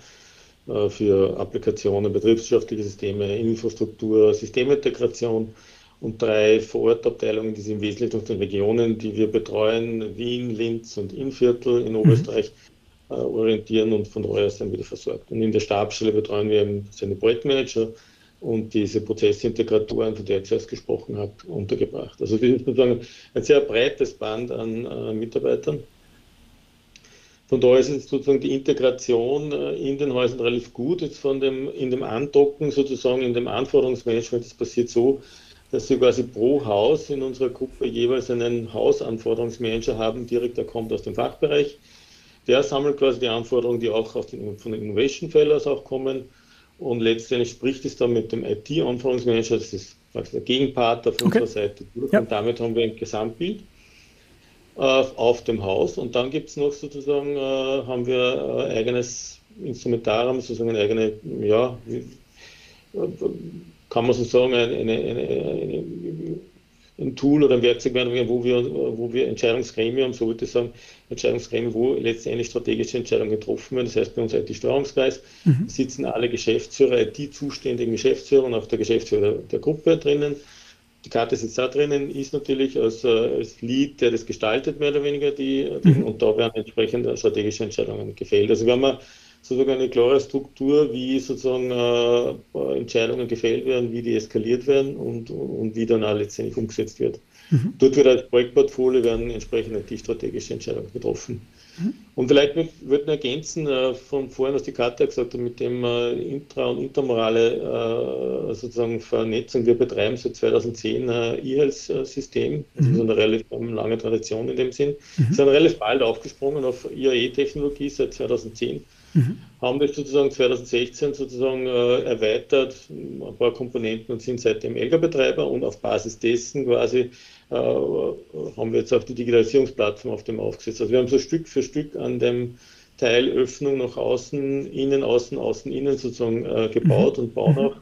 äh, für Applikationen, betriebswirtschaftliche Systeme, Infrastruktur, Systemintegration und drei Vorortabteilungen, die sind im Wesentlichen aus den Regionen, die wir betreuen, Wien, Linz und Innviertel in mhm. Oberösterreich. Mhm äh, orientieren und von daher dann wieder versorgt. Und in der Stabsstelle betreuen wir eben seine Projektmanager und diese Prozessintegratoren, von der ich zuerst gesprochen habe, untergebracht. Also wir sind sozusagen ein sehr breites Band an äh, Mitarbeitern. Von daher ist jetzt sozusagen die Integration äh, in den Häusern relativ gut. Jetzt von dem, in dem Andocken sozusagen, in dem Anforderungsmanagement, das passiert so, dass wir quasi pro Haus in unserer Gruppe jeweils einen Hausanforderungsmanager haben, direkt, der kommt aus dem Fachbereich der sammelt quasi die Anforderungen, die auch den, von den Innovation Fellows auch kommen. Und letztendlich spricht es dann mit dem IT-Anforderungsmanager, das ist der Gegenpart auf okay. unserer Seite durch. Ja. Und damit haben wir ein Gesamtbild äh, auf dem Haus. Und dann gibt es noch sozusagen, äh, haben wir äh, eigenes Instrumentarium, sozusagen eine eigene, ja, wie, äh, kann man so sagen, eine, eine, eine, ein Tool oder ein Werkzeug werden, wo wir, wo wir Entscheidungsgremien, so würde ich sagen, Entscheidungsgremien, wo letztendlich strategische Entscheidungen getroffen werden. Das heißt, bei uns IT-Steuerungskreis mhm. sitzen alle Geschäftsführer, IT-zuständigen Geschäftsführer und auch der Geschäftsführer der Gruppe drinnen. Die Karte sitzt da drinnen, ist natürlich als, als Lead, der das gestaltet, mehr oder weniger, die, mhm. und da werden entsprechend strategische Entscheidungen gefällt. Also wir haben sozusagen eine klare Struktur, wie sozusagen äh, Entscheidungen gefällt werden, wie die eskaliert werden und, und wie dann auch letztendlich umgesetzt wird. Mhm. Dort wird als Projektportfolio werden entsprechende die strategische Entscheidungen getroffen. Mhm. Und vielleicht würde ich ergänzen, äh, von vorhin, was die Karte gesagt hat, mit dem äh, intra- und intermorale äh, sozusagen Vernetzung. Wir betreiben seit 2010 ein E-Health-System, also mhm. eine relativ lange Tradition in dem Sinn. Mhm. Wir sind relativ bald aufgesprungen auf IAE-Technologie seit 2010 Mhm. Haben das sozusagen 2016 sozusagen äh, erweitert, ein paar Komponenten und sind seitdem Elga-Betreiber und auf Basis dessen quasi äh, haben wir jetzt auch die Digitalisierungsplattform auf dem aufgesetzt. Also wir haben so Stück für Stück an dem Teil Öffnung nach außen, innen, außen, außen, innen sozusagen äh, gebaut mhm. und bauen mhm. auch.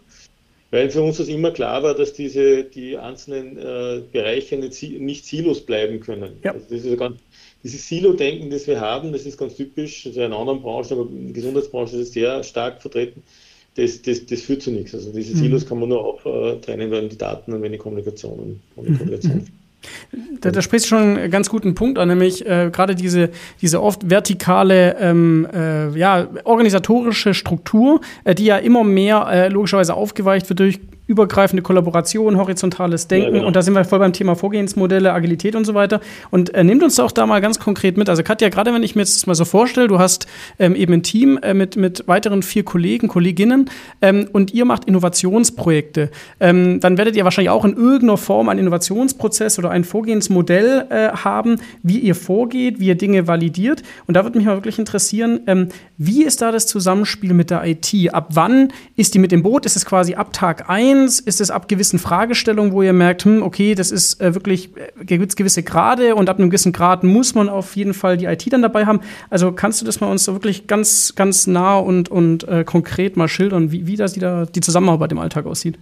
Weil für uns das immer klar war, dass diese, die einzelnen äh, Bereiche nicht, nicht, Silos bleiben können. Ja. Also das ist ganz dieses Silo-Denken, das wir haben, das ist ganz typisch, also in anderen Branchen, aber in der Gesundheitsbranche ist es sehr stark vertreten, das, das, das führt zu nichts. Also diese mhm. Silos kann man nur auftrennen, wenn die Daten und wenn die Kommunikation und die mhm. Kommunikation. Mhm. Da, da sprichst du schon einen ganz guten Punkt an, nämlich äh, gerade diese, diese oft vertikale, ähm, äh, ja, organisatorische Struktur, äh, die ja immer mehr äh, logischerweise aufgeweicht wird durch übergreifende Kollaboration, horizontales Denken. Ja, genau. Und da sind wir voll beim Thema Vorgehensmodelle, Agilität und so weiter. Und äh, nehmt uns doch da mal ganz konkret mit. Also Katja, gerade wenn ich mir jetzt mal so vorstelle, du hast ähm, eben ein Team äh, mit, mit weiteren vier Kollegen, Kolleginnen ähm, und ihr macht Innovationsprojekte. Ähm, dann werdet ihr wahrscheinlich auch in irgendeiner Form einen Innovationsprozess oder ein Vorgehensmodell äh, haben, wie ihr vorgeht, wie ihr Dinge validiert. Und da würde mich mal wirklich interessieren, ähm, wie ist da das Zusammenspiel mit der IT? Ab wann ist die mit dem Boot? Ist es quasi ab Tag 1? Ist es ab gewissen Fragestellungen, wo ihr merkt, hm, okay, das ist äh, wirklich äh, gewisse Grade und ab einem gewissen Grad muss man auf jeden Fall die IT dann dabei haben? Also kannst du das mal uns so wirklich ganz, ganz nah und, und äh, konkret mal schildern, wie, wie das die, da, die Zusammenarbeit im Alltag aussieht?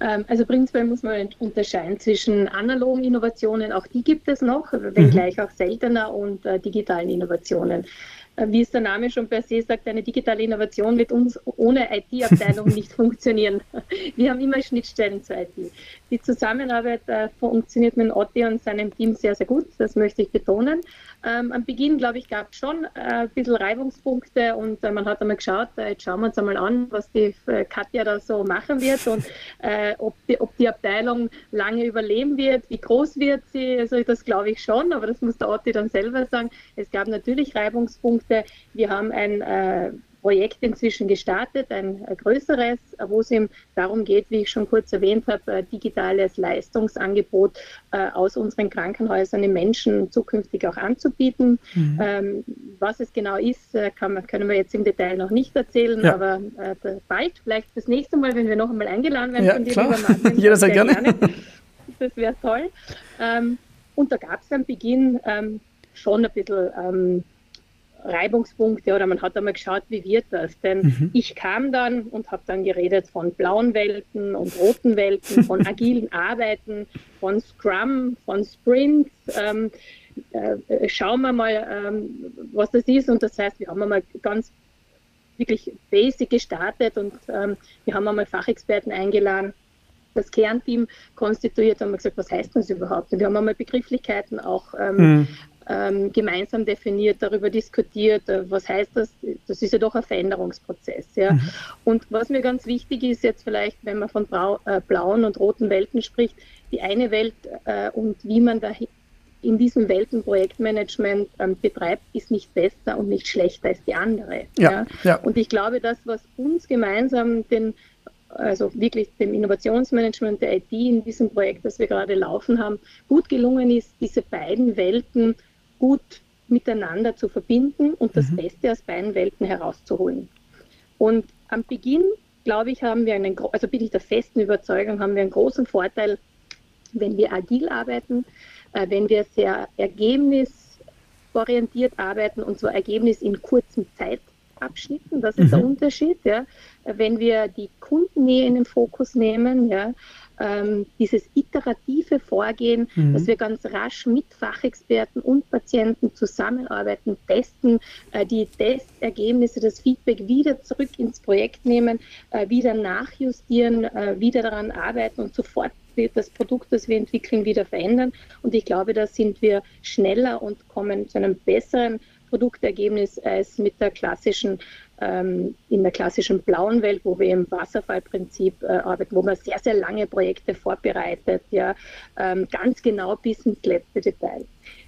Ähm, also prinzipiell muss man unterscheiden zwischen analogen Innovationen, auch die gibt es noch, wenngleich mhm. auch seltener, und äh, digitalen Innovationen. Äh, wie es der Name schon per se sagt, eine digitale Innovation wird uns ohne IT-Abteilung nicht funktionieren. Wir haben immer Schnittstellen zur IT. Die Zusammenarbeit äh, funktioniert mit Otti und seinem Team sehr, sehr gut, das möchte ich betonen. Ähm, am Beginn, glaube ich, gab es schon äh, ein bisschen Reibungspunkte und äh, man hat einmal geschaut, äh, jetzt schauen wir uns einmal an, was die äh, Katja da so machen wird und ob, die, ob die Abteilung lange überleben wird, wie groß wird sie, also das glaube ich schon, aber das muss der Otti dann selber sagen. Es gab natürlich Reibungspunkte. Wir haben ein äh, Projekt inzwischen gestartet, ein, größeres, wo es ihm darum geht, wie ich schon kurz erwähnt habe, ein digitales Leistungsangebot äh, aus unseren Krankenhäusern den Menschen zukünftig auch anzubieten. Mhm. Ähm, was es genau ist, äh, kann, können wir jetzt im Detail noch nicht erzählen, ja. aber äh, bald, vielleicht das nächste Mal, wenn wir noch einmal eingeladen werden ja, von dir, klar. lieber Martin. Jeder sehr gerne. gerne. Das wäre toll. Ähm, und da gab es am Beginn ähm, schon ein bisschen Reibungspunkte oder man hat einmal geschaut, wie wird das? Denn mhm. ich kam dann und habe dann geredet von blauen Welten und roten Welten, von agilen Arbeiten, von Scrum, von Sprints. Ähm, äh, schauen wir mal, ähm, was das ist. Und das heißt, wir haben einmal ganz wirklich basic gestartet und ähm, wir haben einmal Fachexperten eingeladen das Kernteam konstituiert und haben gesagt, was heißt das überhaupt? Und wir haben einmal Begrifflichkeiten auch ähm, mhm ähm, gemeinsam definiert, darüber diskutiert, äh, was heißt das? Das ist ja doch ein Veränderungsprozess. Ja? Mhm. Und was mir ganz wichtig ist, jetzt vielleicht, wenn man von Brau äh, blauen und roten Welten spricht, die eine Welt äh, und wie man da in diesem Weltenprojektmanagement ähm, betreibt, ist nicht besser und nicht schlechter als die andere. Ja, ja? ja. Und ich glaube, das, was uns gemeinsam den also wirklich dem Innovationsmanagement der IT in diesem Projekt, das wir gerade laufen haben, gut gelungen ist, diese beiden Welten gut miteinander zu verbinden und das mhm. Beste aus beiden Welten herauszuholen. Und am Beginn, glaube ich, haben wir einen, also bin ich der festen Überzeugung, haben wir einen großen Vorteil, wenn wir agil arbeiten, äh, wenn wir sehr ergebnisorientiert arbeiten und zwar Ergebnis in kurzen Zeitabschnitten. Das ist mhm. der Unterschied. Ja. Wenn wir die Kundennähe in den Fokus nehmen, ja, ähm, dieses iterative Vorgehen, mhm. dass wir ganz rasch mit Fachexperten und Patienten zusammenarbeiten, testen, äh, die Testergebnisse, das Feedback wieder zurück ins Projekt nehmen, äh, wieder nachjustieren, äh, wieder daran arbeiten und sofort das Produkt, das wir entwickeln, wieder verändern. Und ich glaube, da sind wir schneller und kommen zu einem besseren Produktergebnis als mit der klassischen in der klassischen blauen Welt, wo wir im Wasserfallprinzip äh, arbeiten, wo man sehr, sehr lange Projekte vorbereitet, ja, ähm, ganz genau bis ins letzte Detail.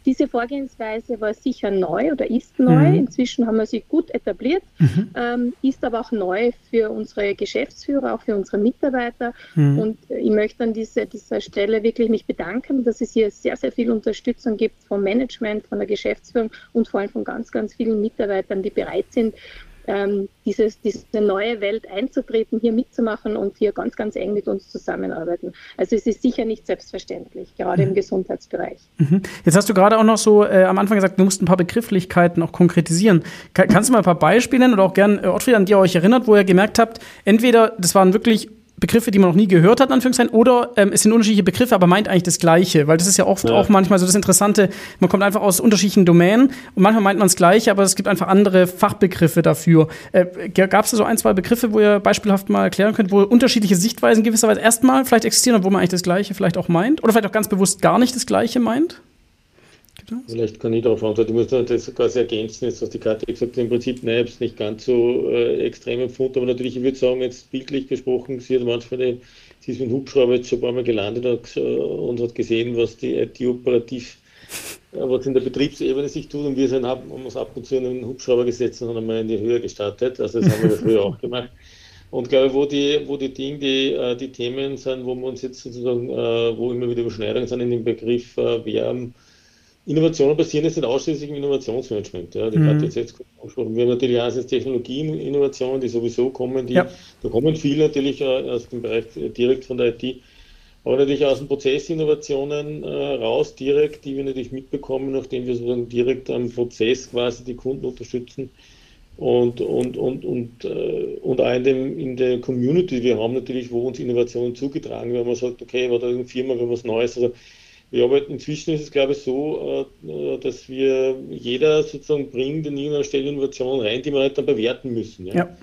Diese Vorgehensweise war sicher neu oder ist neu. Mhm. Inzwischen haben wir sie gut etabliert, mhm. ähm, ist aber auch neu für unsere Geschäftsführer, auch für unsere Mitarbeiter. Mhm. Und ich möchte an diese, dieser Stelle wirklich mich bedanken, dass es hier sehr, sehr viel Unterstützung gibt vom Management, von der Geschäftsführung und vor allem von ganz, ganz vielen Mitarbeitern, die bereit sind, ähm, dieses, diese neue Welt einzutreten, hier mitzumachen und hier ganz, ganz eng mit uns zusammenarbeiten. Also es ist sicher nicht selbstverständlich, gerade mhm. im Gesundheitsbereich. Mhm. Jetzt hast du gerade auch noch so äh, am Anfang gesagt, du musst ein paar Begrifflichkeiten auch konkretisieren. Ka kannst du mal ein paar Beispiele nennen oder auch gern, äh, Ottfried, an die ihr euch erinnert, wo ihr gemerkt habt, entweder das waren wirklich Begriffe, die man noch nie gehört hat, Anführungszeichen, oder ähm, es sind unterschiedliche Begriffe, aber meint eigentlich das Gleiche, weil das ist ja oft ja. auch manchmal so das Interessante, man kommt einfach aus unterschiedlichen Domänen und manchmal meint man das Gleiche, aber es gibt einfach andere Fachbegriffe dafür. Äh, Gab es da so ein, zwei Begriffe, wo ihr beispielhaft mal erklären könnt, wo unterschiedliche Sichtweisen gewisserweise erstmal vielleicht existieren und wo man eigentlich das Gleiche vielleicht auch meint? Oder vielleicht auch ganz bewusst gar nicht das Gleiche meint? Vielleicht kann ich darauf antworten. Ich muss das quasi ergänzen, jetzt, was die Karte gesagt hat. Im Prinzip, nein, ich habe es nicht ganz so äh, extrem empfunden, aber natürlich, ich würde sagen, jetzt bildlich gesprochen, sie hat manchmal, sie ist mit dem Hubschrauber jetzt schon ein paar Mal gelandet und, äh, und hat gesehen, was die IT operativ was in der Betriebsebene sich tut und wir sind, haben uns ab und zu in einen Hubschrauber gesetzt und haben einmal in die Höhe gestartet. Also das haben wir früher auch gemacht. Und glaube, wo die, wo die Dinge, die, äh, die Themen sind, wo wir uns jetzt sozusagen, äh, wo immer wieder Überschneidungen sind in dem Begriff, äh, wir haben Innovationen basieren jetzt nicht ausschließlich im Innovationsmanagement. Ja, die mhm. jetzt, jetzt angesprochen. Wir haben natürlich einerseits Technologieinnovationen, die sowieso kommen, die, ja. da kommen viele natürlich aus dem Bereich direkt von der IT aber natürlich aus den Prozessinnovationen äh, raus direkt, die wir natürlich mitbekommen, nachdem wir sozusagen direkt am Prozess quasi die Kunden unterstützen und, und, und, und, äh, und auch in, dem, in der Community, wir haben natürlich, wo uns Innovationen zugetragen werden, man sagt, okay, war da irgendeine Firma, wir was Neues. Also wir arbeiten inzwischen ist es glaube ich so, äh, dass wir jeder sozusagen bringt in irgendeiner Stelle Innovationen rein, die wir halt dann bewerten müssen. Ja? ja.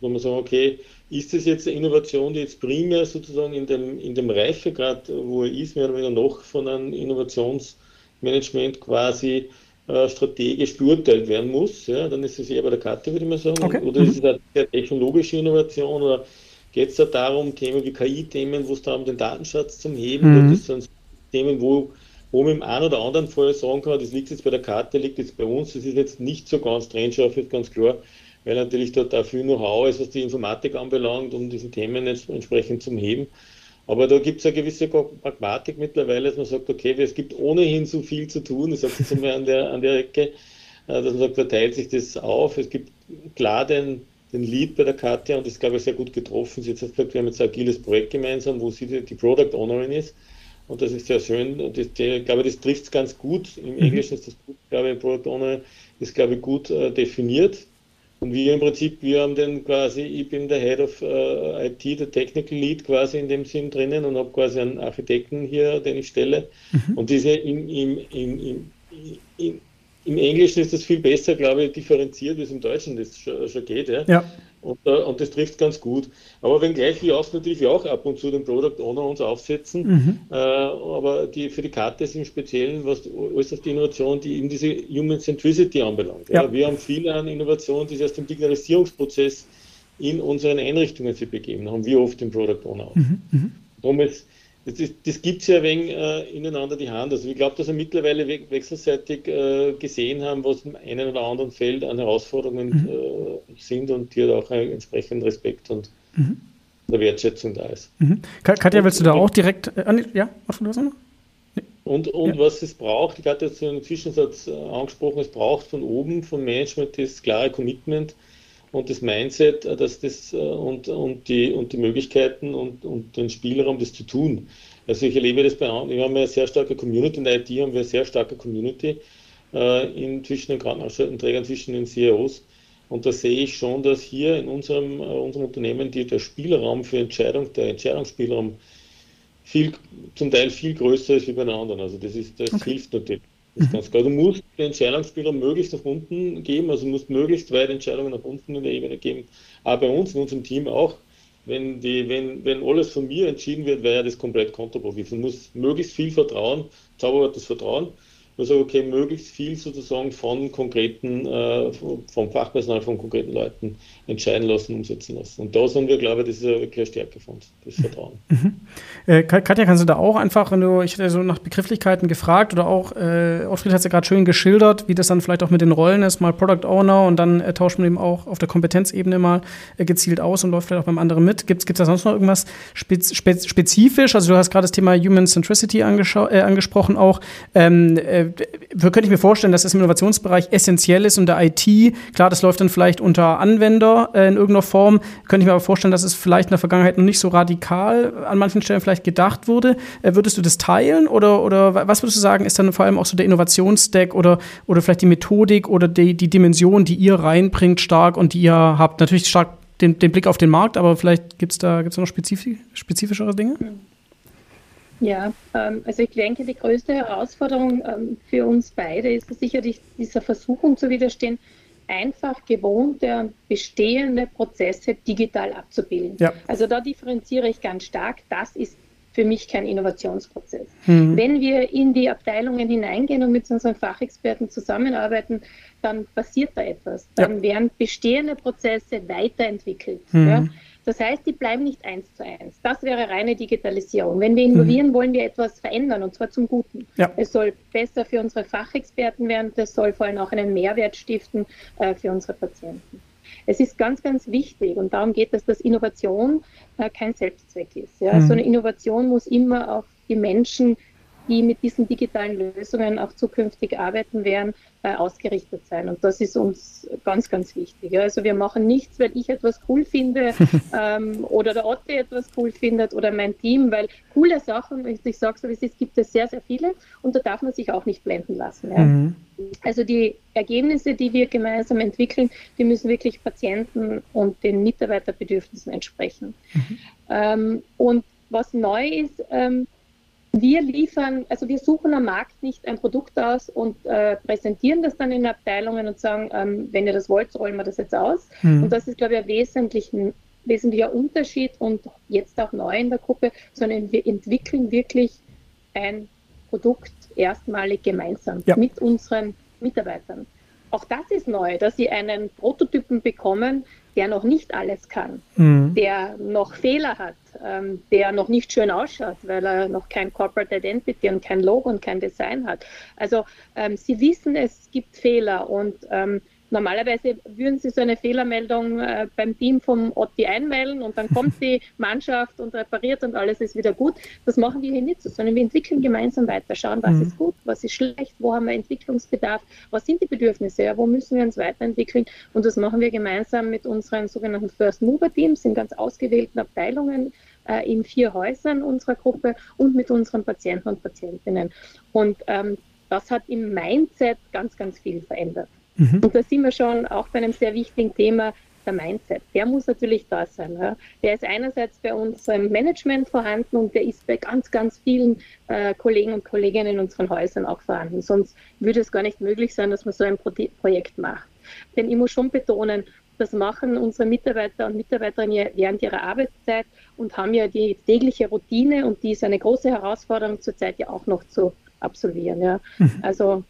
Wo man sagt, okay, ist das jetzt eine Innovation, die jetzt primär sozusagen in dem, in dem Reifegrad, wo er ist, mehr oder weniger noch von einem Innovationsmanagement quasi äh, strategisch beurteilt werden muss? Ja, dann ist es eher bei der Karte, würde ich mal sagen. Okay. Oder mhm. ist es eine technologische Innovation oder geht es da darum, Themen wie KI-Themen, wo es darum den Datenschatz zum Heben, mhm. das sind Themen, wo, wo man im einen oder anderen Fall sagen kann, das liegt jetzt bei der Karte, liegt jetzt bei uns, das ist jetzt nicht so ganz trennscharf, ist ganz klar weil natürlich dort auch viel Know-how ist, was die Informatik anbelangt, um diese Themen jetzt entsprechend zu heben. Aber da gibt es eine gewisse Pragmatik mittlerweile, dass man sagt, okay, es gibt ohnehin so viel zu tun, ich sage jetzt einmal an der, an der Ecke, äh, dass man sagt, verteilt sich das auf. Es gibt klar den, den Lead bei der Katja und das ist, glaube ich, sehr gut getroffen. Sie hat gesagt, wir haben jetzt ein agiles Projekt gemeinsam, wo sie die, die Product Ownerin ist. Und das ist sehr schön. Und das, ich glaube, das trifft es ganz gut. Im mhm. Englischen ist das gut, glaube ich, Product Owner ist, glaube ich, gut äh, definiert. Und wir im Prinzip, wir haben den quasi, ich bin der Head of uh, IT, der Technical Lead quasi in dem Sinn drinnen und habe quasi einen Architekten hier, den ich stelle. Mhm. Und diese im, im, im, im, im, Englischen ist das viel besser, glaube ich, differenziert, wie es im Deutschen das schon, schon geht. Ja. ja. Und, äh, und das trifft ganz gut. Aber wenngleich wir auch natürlich auch ab und zu den Product Owner uns aufsetzen, mhm. äh, aber die, für die Karte ist im Speziellen was auf die Innovation, die eben diese Human Centricity anbelangt. Ja. ja. wir haben viele an Innovationen, die sich aus dem Digitalisierungsprozess in unseren Einrichtungen sich begeben, haben wir oft den Product Owner auf. Mhm. Mhm. Darum ist das, das gibt es ja wenig äh, ineinander die Hand. Also ich glaube, dass wir mittlerweile we wechselseitig äh, gesehen haben, was im einen oder anderen Feld an Herausforderungen mhm. äh, sind und hier auch einen entsprechenden Respekt und mhm. Wertschätzung da ist. Mhm. Katja, willst du da auch direkt, äh, ja, was du noch? Und, und ja. was es braucht, ich hatte jetzt in einem Zwischensatz äh, angesprochen, es braucht von oben, vom Management das klare Commitment, und das Mindset, äh, dass das äh, und, und, die, und die Möglichkeiten und, und den Spielraum, das zu tun. Also ich erlebe das bei wir haben eine sehr starke Community, in der IT haben wir eine sehr starke Community äh, in, zwischen den Krankenanstaltenträgern, zwischen den CEOs. Und da sehe ich schon, dass hier in unserem, äh, unserem Unternehmen die, der Spielraum für Entscheidung, der Entscheidungsspielraum viel, zum Teil viel größer ist wie bei den anderen. Also das, ist, das okay. hilft natürlich. Das ist ganz klar. Du musst den Entscheidungsspielraum möglichst nach unten geben, also du musst möglichst weit Entscheidungen nach unten in der Ebene geben. Aber bei uns, in unserem Team auch, wenn, die, wenn, wenn alles von mir entschieden wird, wäre das komplett kontraproduktiv. Du musst möglichst viel Vertrauen, Zauberwort das Vertrauen, man sagt, okay, möglichst viel sozusagen von konkreten, äh, vom Fachpersonal, von konkreten Leuten entscheiden lassen, umsetzen lassen. Und da sind wir, glaube ich, das ist wirklich eine Stärke von uns, das Vertrauen. Mhm. Äh, Katja, kannst du da auch einfach, wenn du, ich hätte so nach Begrifflichkeiten gefragt oder auch, äh, Ottfried hat es ja gerade schön geschildert, wie das dann vielleicht auch mit den Rollen ist, mal Product Owner und dann äh, tauscht man eben auch auf der Kompetenzebene mal äh, gezielt aus und läuft vielleicht auch beim anderen mit. Gibt es da sonst noch irgendwas spez spez spezifisch? Also du hast gerade das Thema Human Centricity äh, angesprochen auch. Ähm, äh, könnte ich mir vorstellen, dass das im Innovationsbereich essentiell ist und der IT, klar, das läuft dann vielleicht unter Anwender äh, in irgendeiner Form, könnte ich mir aber vorstellen, dass es vielleicht in der Vergangenheit noch nicht so radikal an manchen Stellen vielleicht gedacht wurde. Äh, würdest du das teilen oder, oder was würdest du sagen, ist dann vor allem auch so der Innovationsstack oder, oder vielleicht die Methodik oder die, die Dimension, die ihr reinbringt, stark und die ihr habt? Natürlich stark den, den Blick auf den Markt, aber vielleicht gibt es da, gibt's noch spezifisch, spezifischere Dinge? Ja, ähm, also ich denke, die größte Herausforderung ähm, für uns beide ist sicherlich dieser Versuchung zu widerstehen, einfach gewohnte, bestehende Prozesse digital abzubilden. Ja. Also da differenziere ich ganz stark. Das ist für mich kein Innovationsprozess. Mhm. Wenn wir in die Abteilungen hineingehen und mit unseren Fachexperten zusammenarbeiten, dann passiert da etwas. Dann ja. werden bestehende Prozesse weiterentwickelt. Mhm. Ja? Das heißt, die bleiben nicht eins zu eins. Das wäre reine Digitalisierung. Wenn wir innovieren, mhm. wollen wir etwas verändern und zwar zum Guten. Ja. Es soll besser für unsere Fachexperten werden, das soll vor allem auch einen Mehrwert stiften äh, für unsere Patienten. Es ist ganz, ganz wichtig und darum geht es, dass Innovation äh, kein Selbstzweck ist. Ja? Mhm. So eine Innovation muss immer auf die Menschen die mit diesen digitalen Lösungen auch zukünftig arbeiten werden, äh, ausgerichtet sein. Und das ist uns ganz, ganz wichtig. Also wir machen nichts, weil ich etwas cool finde ähm, oder der Otte etwas cool findet oder mein Team, weil coole Sachen, ich, ich sage so wie es ist, gibt es sehr, sehr viele und da darf man sich auch nicht blenden lassen. Ja. Mhm. Also die Ergebnisse, die wir gemeinsam entwickeln, die müssen wirklich Patienten und den Mitarbeiterbedürfnissen entsprechen. Mhm. Ähm, und was neu ist, ähm, wir liefern, also wir suchen am Markt nicht ein Produkt aus und äh, präsentieren das dann in Abteilungen und sagen, ähm, wenn ihr das wollt, rollen wir das jetzt aus. Mhm. Und das ist, glaube ich, ein wesentlichen, wesentlicher Unterschied und jetzt auch neu in der Gruppe, sondern wir entwickeln wirklich ein Produkt erstmalig gemeinsam ja. mit unseren Mitarbeitern. Auch das ist neu, dass sie einen Prototypen bekommen, der noch nicht alles kann, mhm. der noch Fehler hat, ähm, der noch nicht schön ausschaut, weil er noch kein Corporate Identity und kein Logo und kein Design hat. Also ähm, sie wissen, es gibt Fehler und ähm, Normalerweise würden Sie so eine Fehlermeldung äh, beim Team vom OTI einmelden und dann kommt die Mannschaft und repariert und alles ist wieder gut. Das machen wir hier nicht so, sondern wir entwickeln gemeinsam weiter, schauen, was mhm. ist gut, was ist schlecht, wo haben wir Entwicklungsbedarf, was sind die Bedürfnisse, ja, wo müssen wir uns weiterentwickeln und das machen wir gemeinsam mit unseren sogenannten First Mover Teams in ganz ausgewählten Abteilungen äh, in vier Häusern unserer Gruppe und mit unseren Patienten und Patientinnen. Und ähm, das hat im Mindset ganz, ganz viel verändert. Mhm. Und da sind wir schon auch bei einem sehr wichtigen Thema, der Mindset. Der muss natürlich da sein. Ja. Der ist einerseits bei uns im Management vorhanden und der ist bei ganz, ganz vielen äh, Kollegen und Kolleginnen in unseren Häusern auch vorhanden. Sonst würde es gar nicht möglich sein, dass man so ein Pro Projekt macht. Denn ich muss schon betonen, das machen unsere Mitarbeiter und Mitarbeiterinnen während ihrer Arbeitszeit und haben ja die tägliche Routine und die ist eine große Herausforderung zurzeit ja auch noch zu absolvieren. Ja. Mhm. Also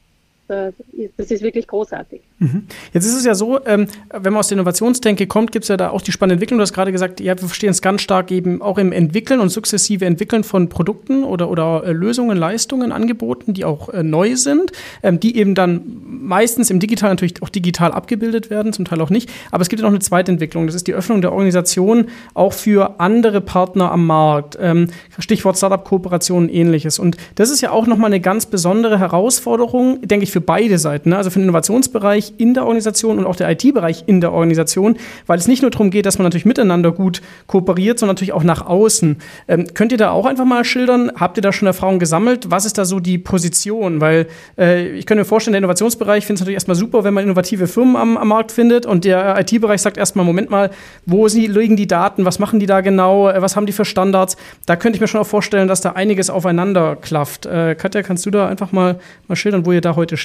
das ist wirklich großartig. Mhm. Jetzt ist es ja so, ähm, wenn man aus der Innovationsdenke kommt, gibt es ja da auch die spannende Entwicklung. Du hast gerade gesagt, ja, wir verstehen es ganz stark eben auch im Entwickeln und sukzessive Entwickeln von Produkten oder, oder äh, Lösungen, Leistungen, Angeboten, die auch äh, neu sind, ähm, die eben dann meistens im Digital natürlich auch digital abgebildet werden, zum Teil auch nicht. Aber es gibt ja noch eine zweite Entwicklung. Das ist die Öffnung der Organisation auch für andere Partner am Markt. Ähm, Stichwort Startup-Kooperation und ähnliches. Und das ist ja auch nochmal eine ganz besondere Herausforderung, denke ich, für beide Seiten. Ne? Also für den Innovationsbereich in der Organisation und auch der IT-Bereich in der Organisation, weil es nicht nur darum geht, dass man natürlich miteinander gut kooperiert, sondern natürlich auch nach außen. Ähm, könnt ihr da auch einfach mal schildern, habt ihr da schon Erfahrungen gesammelt? Was ist da so die Position? Weil äh, ich könnte mir vorstellen, der Innovationsbereich findet es natürlich erstmal super, wenn man innovative Firmen am, am Markt findet und der IT-Bereich sagt erstmal, Moment mal, wo sie, liegen die Daten, was machen die da genau, äh, was haben die für Standards? Da könnte ich mir schon auch vorstellen, dass da einiges aufeinander klafft. Äh, Katja, kannst du da einfach mal, mal schildern, wo ihr da heute steht?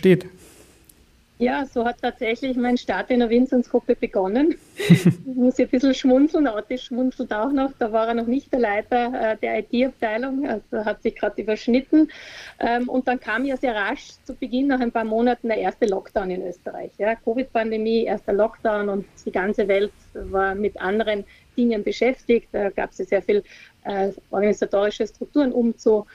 Ja, so hat tatsächlich mein Start in der Vinzenzgruppe begonnen. ich muss ein bisschen schmunzeln, Otis schmunzelt auch noch. Da war er noch nicht der Leiter äh, der IT-Abteilung, also hat sich gerade überschnitten. Ähm, und dann kam ja sehr rasch zu Beginn, nach ein paar Monaten, der erste Lockdown in Österreich. Ja, Covid-Pandemie, erster Lockdown und die ganze Welt war mit anderen Dingen beschäftigt. Da gab es sehr viel äh, organisatorische Strukturen umzu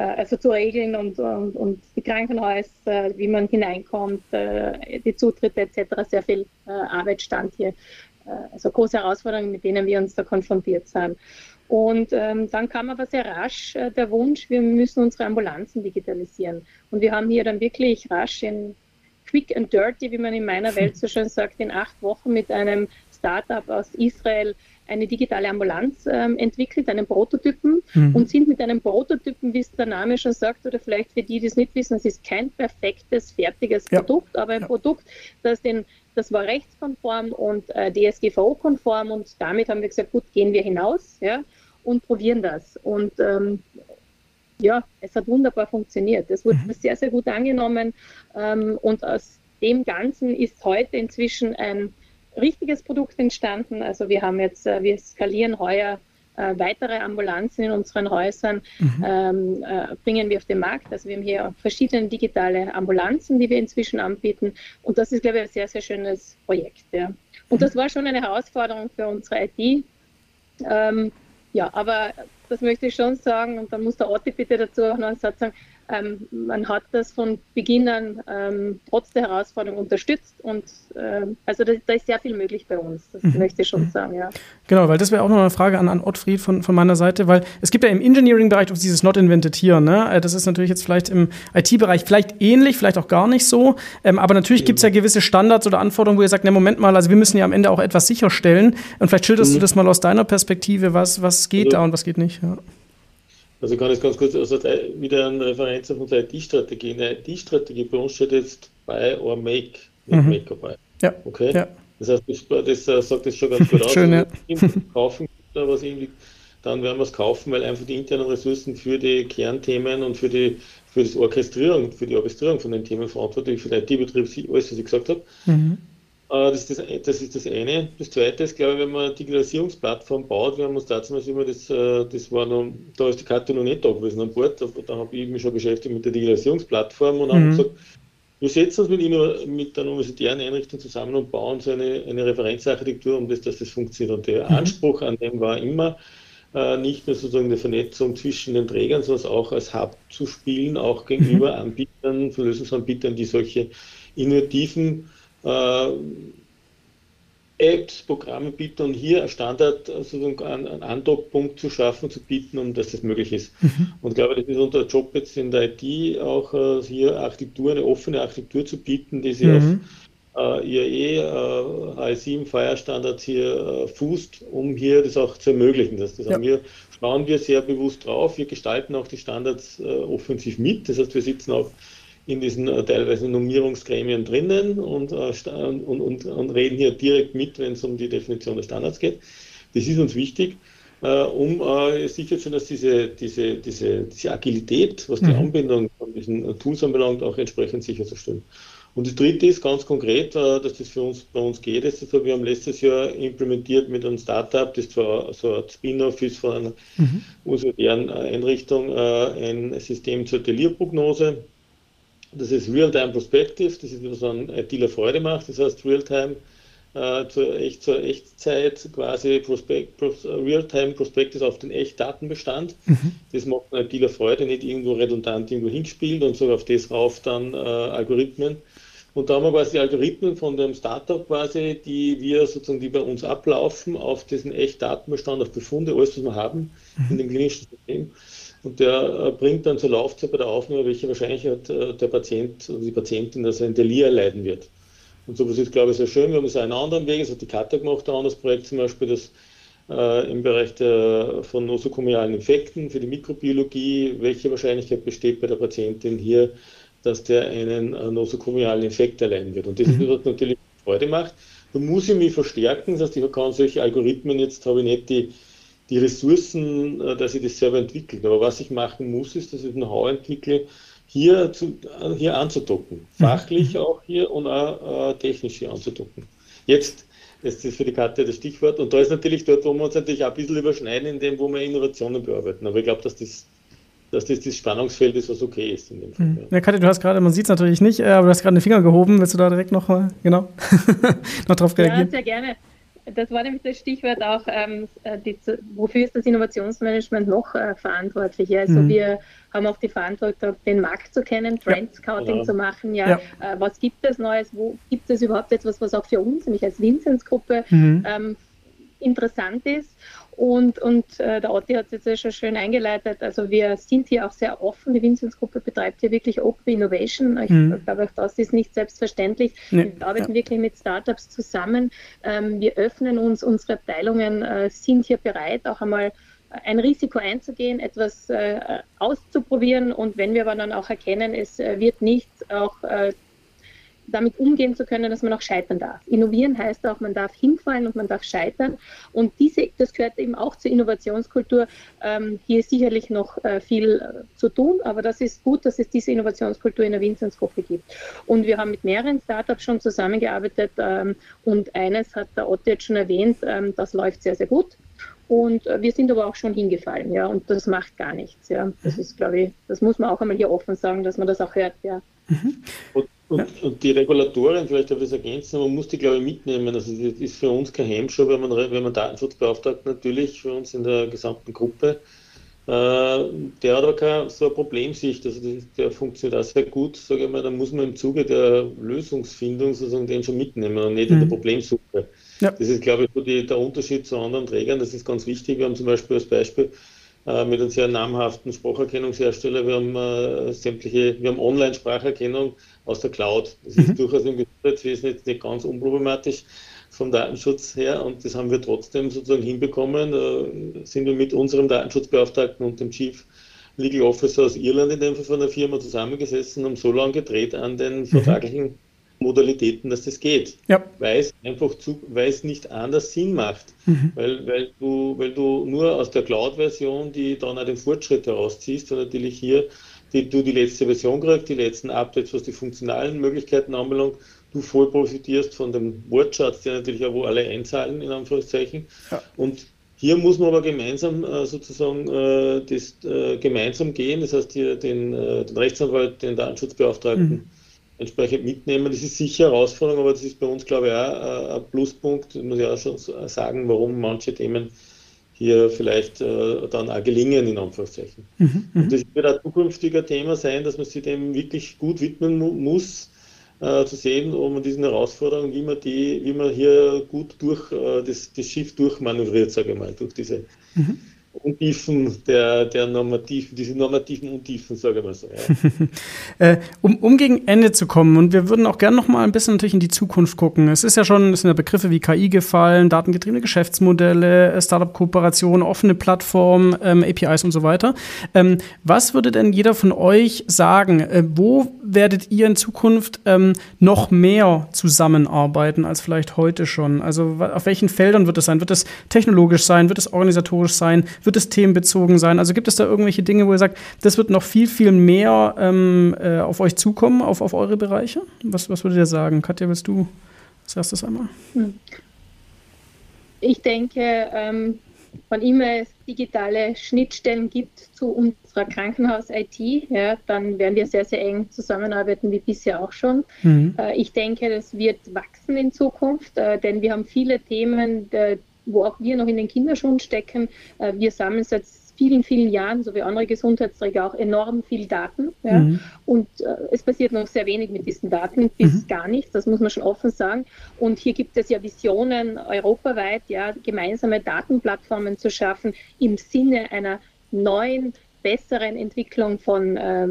also zu regeln und, und, und die Krankenhäuser, wie man hineinkommt, äh, die Zutritte etc. Sehr viel äh, Arbeit stand hier. Also große Herausforderungen, mit denen wir uns da konfrontiert sind. Und ähm, dann kam aber sehr rasch äh, der Wunsch, wir müssen unsere Ambulanzen digitalisieren. Und wir haben hier dann wirklich rasch in quick and dirty, wie man in meiner Welt so schön sagt, in acht Wochen mit einem Startup aus Israel eine digitale Ambulanz ähm, entwickelt, einen Prototypen mhm. und sind mit einem Prototypen, wie es der Name schon sagt, oder vielleicht für die, die es nicht wissen, es ist kein perfektes, fertiges ja. Produkt, aber ein ja. Produkt, das den das war rechtskonform und äh, DSGVO-konform und damit haben wir gesagt, gut, gehen wir hinaus ja, und probieren das. Und ähm, ja, es hat wunderbar funktioniert. Es wurde mhm. sehr, sehr gut angenommen ähm, und aus dem Ganzen ist heute inzwischen ein richtiges Produkt entstanden. Also wir haben jetzt, äh, wir skalieren heuer äh, weitere Ambulanzen in unseren Häusern mhm. ähm, äh, bringen wir auf den Markt. Also wir haben hier verschiedene digitale Ambulanzen, die wir inzwischen anbieten. Und das ist, glaube ich, ein sehr, sehr schönes Projekt. Ja. Und mhm. das war schon eine Herausforderung für unsere IT. Ähm, ja, aber das möchte ich schon sagen. Und dann muss der Orti bitte dazu auch noch einen Satz sagen ähm, man hat das von Beginn an ähm, trotz der Herausforderung unterstützt und ähm, also da, da, ist sehr viel möglich bei uns, das mhm. möchte ich schon mhm. sagen, ja. Genau, weil das wäre auch noch eine Frage an, an Ottfried von, von meiner Seite, weil es gibt ja im Engineering-Bereich dieses Not Invented Here, ne? Äh, das ist natürlich jetzt vielleicht im IT-Bereich vielleicht ähnlich, vielleicht auch gar nicht so, ähm, aber natürlich gibt es ja gewisse Standards oder Anforderungen, wo ihr sagt, ne, Moment mal, also wir müssen ja am Ende auch etwas sicherstellen und vielleicht schilderst mhm. du das mal aus deiner Perspektive, was, was geht also, da und was geht nicht, ja. Also kann ich ganz kurz also wieder eine Referenz auf unsere IT-Strategie. In der IT-Strategie bei uns steht jetzt Buy or Make, nicht mhm. Make or Buy. Ja. Okay? Ja. Das heißt, das, das, das sagt das schon ganz gut aus. Schön, ja. Kaufen was irgendwie, dann werden wir es kaufen, weil einfach die internen Ressourcen für die Kernthemen und für die für das Orchestrierung, für die Orchestrierung von den Themen verantwortlich, für den IT-Betrieb, alles, was ich gesagt habe. Mhm. Äh, das ist das, das ist das eine. Das zweite ist, glaube ich, wenn man eine Digitalisierungsplattform baut, wir haben uns dazu mal immer das, äh, das war noch, da ist die Karte noch nicht da gewesen an Bord, aber da habe ich mich schon beschäftigt mit der Digitalisierungsplattform und mhm. haben gesagt, wir setzen uns mit, mit einer universitären Einrichtung zusammen und bauen so eine, eine Referenzarchitektur, um das, dass das funktioniert. Und der mhm. Anspruch an dem war immer, äh, nicht nur sozusagen eine Vernetzung zwischen den Trägern, sondern auch als Hub zu spielen, auch gegenüber mhm. Anbietern, Lösungsanbietern, die solche innovativen äh, Apps, Programme bieten und hier einen Standard, also einen Andockpunkt zu schaffen, zu bieten, um dass das möglich ist. Mhm. Und ich glaube, das ist unser Job jetzt in der IT auch äh, hier Architektur, eine offene Architektur zu bieten, die sich mhm. auf äh, IAE, äh, HL7 Fire Standards hier äh, fußt, um hier das auch zu ermöglichen. Das, das ja. haben wir, schauen wir sehr bewusst drauf. Wir gestalten auch die Standards äh, offensiv mit. Das heißt, wir sitzen auch in diesen äh, teilweise Nominierungsgremien drinnen und, äh, und, und, und, reden hier direkt mit, wenn es um die Definition der Standards geht. Das ist uns wichtig, äh, um sicherzustellen, dass diese, diese, diese, diese Agilität, was die mhm. Anbindung von diesen Tools anbelangt, auch entsprechend sicherzustellen. Und das dritte ist ganz konkret, dass das für uns bei uns geht. Also wir haben letztes Jahr implementiert mit einem Startup, das zwar so ein Spin-off ist von einer mhm. universitären Einrichtung, ein System zur Delirprognose das ist Real-Time Prospective, das ist, was ein ITler Freude macht. Das heißt, Real-Time äh, zur, Echt, zur Echtzeit quasi Prospect, Pros, Real-Time Prospectus auf den Echtdatenbestand. Mhm. Das macht ein ITler Freude, nicht irgendwo redundant irgendwo hingespielt und so auf das rauf dann äh, Algorithmen. Und da haben wir quasi Algorithmen von dem Startup quasi, die wir sozusagen, die bei uns ablaufen, auf diesen Echtdatenbestand, auf Befunde, alles, was wir haben mhm. in dem klinischen System. Und der äh, bringt dann zur Laufzeit bei der Aufnahme, welche Wahrscheinlichkeit äh, der Patient oder die Patientin, dass er ein Delir erleiden wird. Und sowas ist, glaube ich, sehr schön. Wir haben es einen anderen Weg, das hat die Kata gemacht, ein anderes Projekt zum Beispiel, das äh, im Bereich der, von nosokomialen Infekten für die Mikrobiologie, welche Wahrscheinlichkeit besteht bei der Patientin hier, dass der einen äh, nosokomialen Infekt erleiden wird. Und das mhm. was natürlich Freude macht. Da muss ich mich verstärken, das heißt, ich kann solche Algorithmen, jetzt habe ich nicht die die Ressourcen, äh, dass ich das selber entwickle. Aber was ich machen muss, ist, dass ich Know-how entwickle, hier, zu, äh, hier anzudocken. Mhm. Fachlich auch hier und auch äh, technisch hier anzudocken. Jetzt ist das für die Karte das Stichwort. Und da ist natürlich dort, wo wir uns natürlich auch ein bisschen überschneiden, in dem, wo wir Innovationen bearbeiten. Aber ich glaube, dass das dass das das Spannungsfeld ist, was okay ist in dem Fall. Mhm. Ja, Katja, du hast gerade, man sieht es natürlich nicht, äh, aber du hast gerade den Finger gehoben. Willst du da direkt noch mal, genau, noch drauf reagieren? Ja, sehr gerne das war nämlich das Stichwort auch, ähm, äh, die, wofür ist das Innovationsmanagement noch äh, verantwortlich? Also mhm. wir haben auch die Verantwortung, den Markt zu kennen, Trend Scouting ja, zu machen. Ja, ja. Äh, was gibt es Neues? Wo gibt es überhaupt etwas, was auch für uns, nämlich als Vinzenz-Gruppe, mhm. ähm, interessant ist? Und, und äh, der Otti hat es jetzt ja schon schön eingeleitet. Also wir sind hier auch sehr offen. Die Vinzenz-Gruppe betreibt hier wirklich Open Innovation. Ich mhm. glaube, auch das ist nicht selbstverständlich. Nee. Wir arbeiten ja. wirklich mit Startups zusammen. Ähm, wir öffnen uns, unsere Abteilungen äh, sind hier bereit, auch einmal ein Risiko einzugehen, etwas äh, auszuprobieren und wenn wir aber dann auch erkennen, es äh, wird nicht auch äh, damit umgehen zu können, dass man auch scheitern darf. Innovieren heißt auch, man darf hinfallen und man darf scheitern. Und diese, das gehört eben auch zur Innovationskultur. Ähm, hier ist sicherlich noch äh, viel äh, zu tun, aber das ist gut, dass es diese Innovationskultur in der Vinzenz-Gruppe gibt. Und wir haben mit mehreren Startups schon zusammengearbeitet ähm, und eines hat der Otto jetzt schon erwähnt, ähm, das läuft sehr, sehr gut. Und äh, wir sind aber auch schon hingefallen, ja, und das macht gar nichts, ja. Das ist, glaube ich, das muss man auch einmal hier offen sagen, dass man das auch hört, ja. Mhm. Und, und, und, die Regulatoren, vielleicht darf ich das ergänzen, man muss die, glaube ich, mitnehmen. Also das ist für uns kein Heimschau, wenn man, wenn man Datenschutzbeauftragten natürlich für uns in der gesamten Gruppe äh, der hat aber keine so eine Problemsicht, also der funktioniert auch sehr gut, sage ich mal, da muss man im Zuge der Lösungsfindung sozusagen den schon mitnehmen und nicht mhm. in der mhm. Problemsuche. Ja. Das ist, glaube ich, so die, der Unterschied zu anderen Trägern, das ist ganz wichtig. Wir haben zum Beispiel als Beispiel äh, mit einem sehr namhaften Spracherkennungshersteller, wir haben äh, sämtliche, wir haben Online-Spracherkennung aus der Cloud. Das ist mhm. durchaus im Gesundheitswesen jetzt nicht ganz unproblematisch vom Datenschutz her und das haben wir trotzdem sozusagen hinbekommen. Da sind wir mit unserem Datenschutzbeauftragten und dem Chief Legal Officer aus Irland in dem Fall von der Firma zusammengesessen und so lange gedreht an den mhm. Modalitäten, dass das geht. Ja. Weil es einfach zu, weil es nicht anders Sinn macht. Mhm. Weil, weil, du, weil du nur aus der Cloud-Version, die dann auch den Fortschritt herausziehst und natürlich hier die, du die letzte Version kriegst, die letzten Updates, was die funktionalen Möglichkeiten anbelangt du voll profitierst von dem Wortschatz, der natürlich auch wo alle einzahlen, in Anführungszeichen. Ja. Und hier muss man aber gemeinsam äh, sozusagen äh, das äh, gemeinsam gehen, das heißt hier den, äh, den Rechtsanwalt, den Datenschutzbeauftragten mhm. Entsprechend mitnehmen. Das ist sicher Herausforderung, aber das ist bei uns, glaube ich, auch äh, ein Pluspunkt. Ich muss ja auch schon sagen, warum manche Themen hier vielleicht äh, dann auch gelingen, in Anführungszeichen. Mhm, mhm. Und das wird ein zukünftiger Thema sein, dass man sich dem wirklich gut widmen mu muss äh, zu sehen, um diesen Herausforderungen, wie man die, wie man hier gut durch äh, das, das Schiff durchmanövriert, sage ich mal, durch diese mhm. Untiefen der, der normativen, diese normativen Untiefen, sage ich mal so. Ja. äh, um, um gegen Ende zu kommen, und wir würden auch gerne noch mal ein bisschen natürlich in die Zukunft gucken. Es ist ja schon, es sind ja Begriffe wie KI gefallen, datengetriebene Geschäftsmodelle, Startup-Kooperation, offene Plattformen, ähm, APIs und so weiter. Ähm, was würde denn jeder von euch sagen? Äh, wo werdet ihr in Zukunft ähm, noch mehr zusammenarbeiten als vielleicht heute schon? Also auf welchen Feldern wird es sein? Wird es technologisch sein? Wird es organisatorisch sein? Wird es themenbezogen sein? Also gibt es da irgendwelche Dinge, wo ihr sagt, das wird noch viel, viel mehr ähm, äh, auf euch zukommen, auf, auf eure Bereiche? Was, was würdet ihr sagen? Katja, willst du als erstes einmal? Hm. Ich denke, ähm, wann immer es digitale Schnittstellen gibt zu unserer Krankenhaus-IT, ja, dann werden wir sehr, sehr eng zusammenarbeiten, wie bisher auch schon. Mhm. Äh, ich denke, das wird wachsen in Zukunft, äh, denn wir haben viele Themen, äh, wo auch wir noch in den Kinderschuhen stecken. Äh, wir sammeln seit vielen, vielen Jahren, so wie andere Gesundheitsträger auch, enorm viel Daten. Ja? Mhm. Und äh, es passiert noch sehr wenig mit diesen Daten, bis mhm. gar nichts, das muss man schon offen sagen. Und hier gibt es ja Visionen europaweit, ja, gemeinsame Datenplattformen zu schaffen im Sinne einer neuen besseren Entwicklung von äh,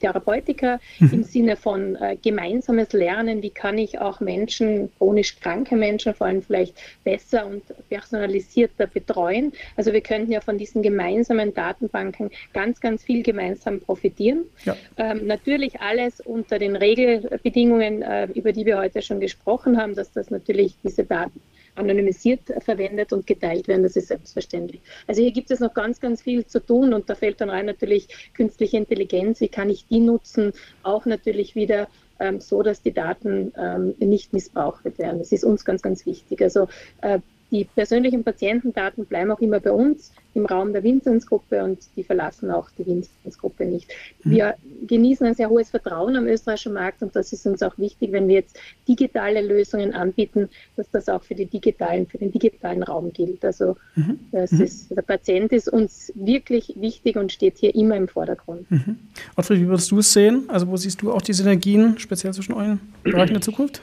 Therapeutika mhm. im Sinne von äh, gemeinsames Lernen. Wie kann ich auch Menschen, chronisch kranke Menschen vor allem vielleicht besser und personalisierter betreuen? Also wir könnten ja von diesen gemeinsamen Datenbanken ganz, ganz viel gemeinsam profitieren. Ja. Ähm, natürlich alles unter den Regelbedingungen, äh, über die wir heute schon gesprochen haben, dass das natürlich diese Daten anonymisiert verwendet und geteilt werden. Das ist selbstverständlich. Also hier gibt es noch ganz, ganz viel zu tun und da fällt dann rein natürlich künstliche Intelligenz. Wie kann ich die nutzen? Auch natürlich wieder ähm, so, dass die Daten ähm, nicht missbraucht werden. Das ist uns ganz, ganz wichtig. Also äh, die persönlichen Patientendaten bleiben auch immer bei uns im Raum der Vinzenz-Gruppe und die verlassen auch die Vinzenz-Gruppe nicht. Mhm. Wir genießen ein sehr hohes Vertrauen am österreichischen Markt und das ist uns auch wichtig, wenn wir jetzt digitale Lösungen anbieten, dass das auch für, die digitalen, für den digitalen Raum gilt. Also mhm. das mhm. Ist, der Patient ist uns wirklich wichtig und steht hier immer im Vordergrund. Mhm. Ottfried, wie würdest du es sehen? Also wo siehst du auch die Synergien, speziell zwischen euren Bereichen der Zukunft?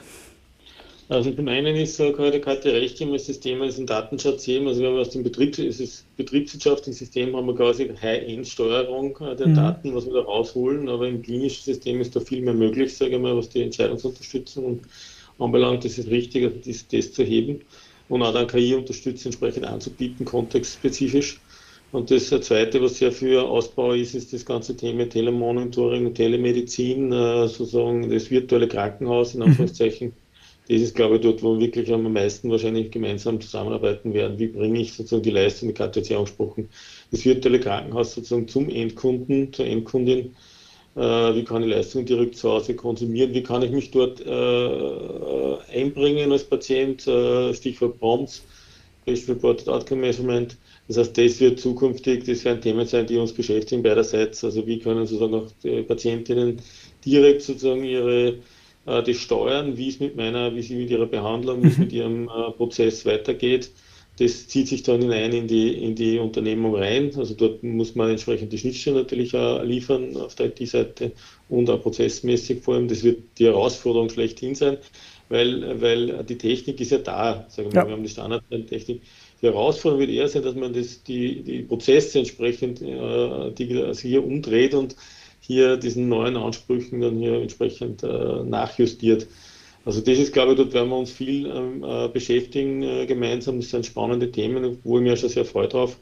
Also zum einen ist so gerade Karte recht immer das Thema ist ein Datenschatzsystem. Also wir haben aus dem Betriebs es ist betriebswirtschaftlichen System haben wir quasi High-End-Steuerung der mhm. Daten, was wir da rausholen, aber im klinischen System ist da viel mehr möglich, sage ich mal, was die Entscheidungsunterstützung anbelangt. Das ist richtig, also das, das zu heben und auch dann KI-Unterstützung entsprechend anzubieten, kontextspezifisch. Und das Zweite, was sehr für Ausbau ist, ist das ganze Thema Telemonitoring, Telemedizin, äh, sozusagen das virtuelle Krankenhaus in mhm. Anführungszeichen. Mhm das ist, glaube ich, dort, wo wir wirklich am meisten wahrscheinlich gemeinsam zusammenarbeiten werden. Wie bringe ich sozusagen die Leistung, die Karte hat ja angesprochen, das virtuelle Krankenhaus sozusagen zum Endkunden, zur Endkundin. Äh, wie kann ich Leistungen direkt zu Hause konsumieren? Wie kann ich mich dort äh, einbringen als Patient? Äh, Stichwort BOMS. Patient Reported Outcome Measurement. Das heißt, das wird zukünftig, das werden Themen sein, die uns beschäftigen beiderseits. Also wie können sozusagen auch die Patientinnen direkt sozusagen ihre äh, das steuern, wie es mit meiner, wie sie mit ihrer Behandlung, wie es mit ihrem äh, Prozess weitergeht. Das zieht sich dann hinein in die, in die Unternehmung rein. Also dort muss man entsprechend die Schnittstellen natürlich auch liefern auf der IT-Seite und auch prozessmäßig vor allem. Das wird die Herausforderung schlechthin sein, weil, weil die Technik ist ja da. Sagen wir, ja. wir haben die Standardtechnik. Die Herausforderung wird eher sein, dass man das, die, die Prozesse entsprechend äh, die, hier umdreht und hier diesen neuen Ansprüchen dann hier entsprechend äh, nachjustiert. Also das ist, glaube ich, dort werden wir uns viel ähm, äh, beschäftigen äh, gemeinsam. Das sind spannende Themen, wo ich mir schon sehr freue drauf,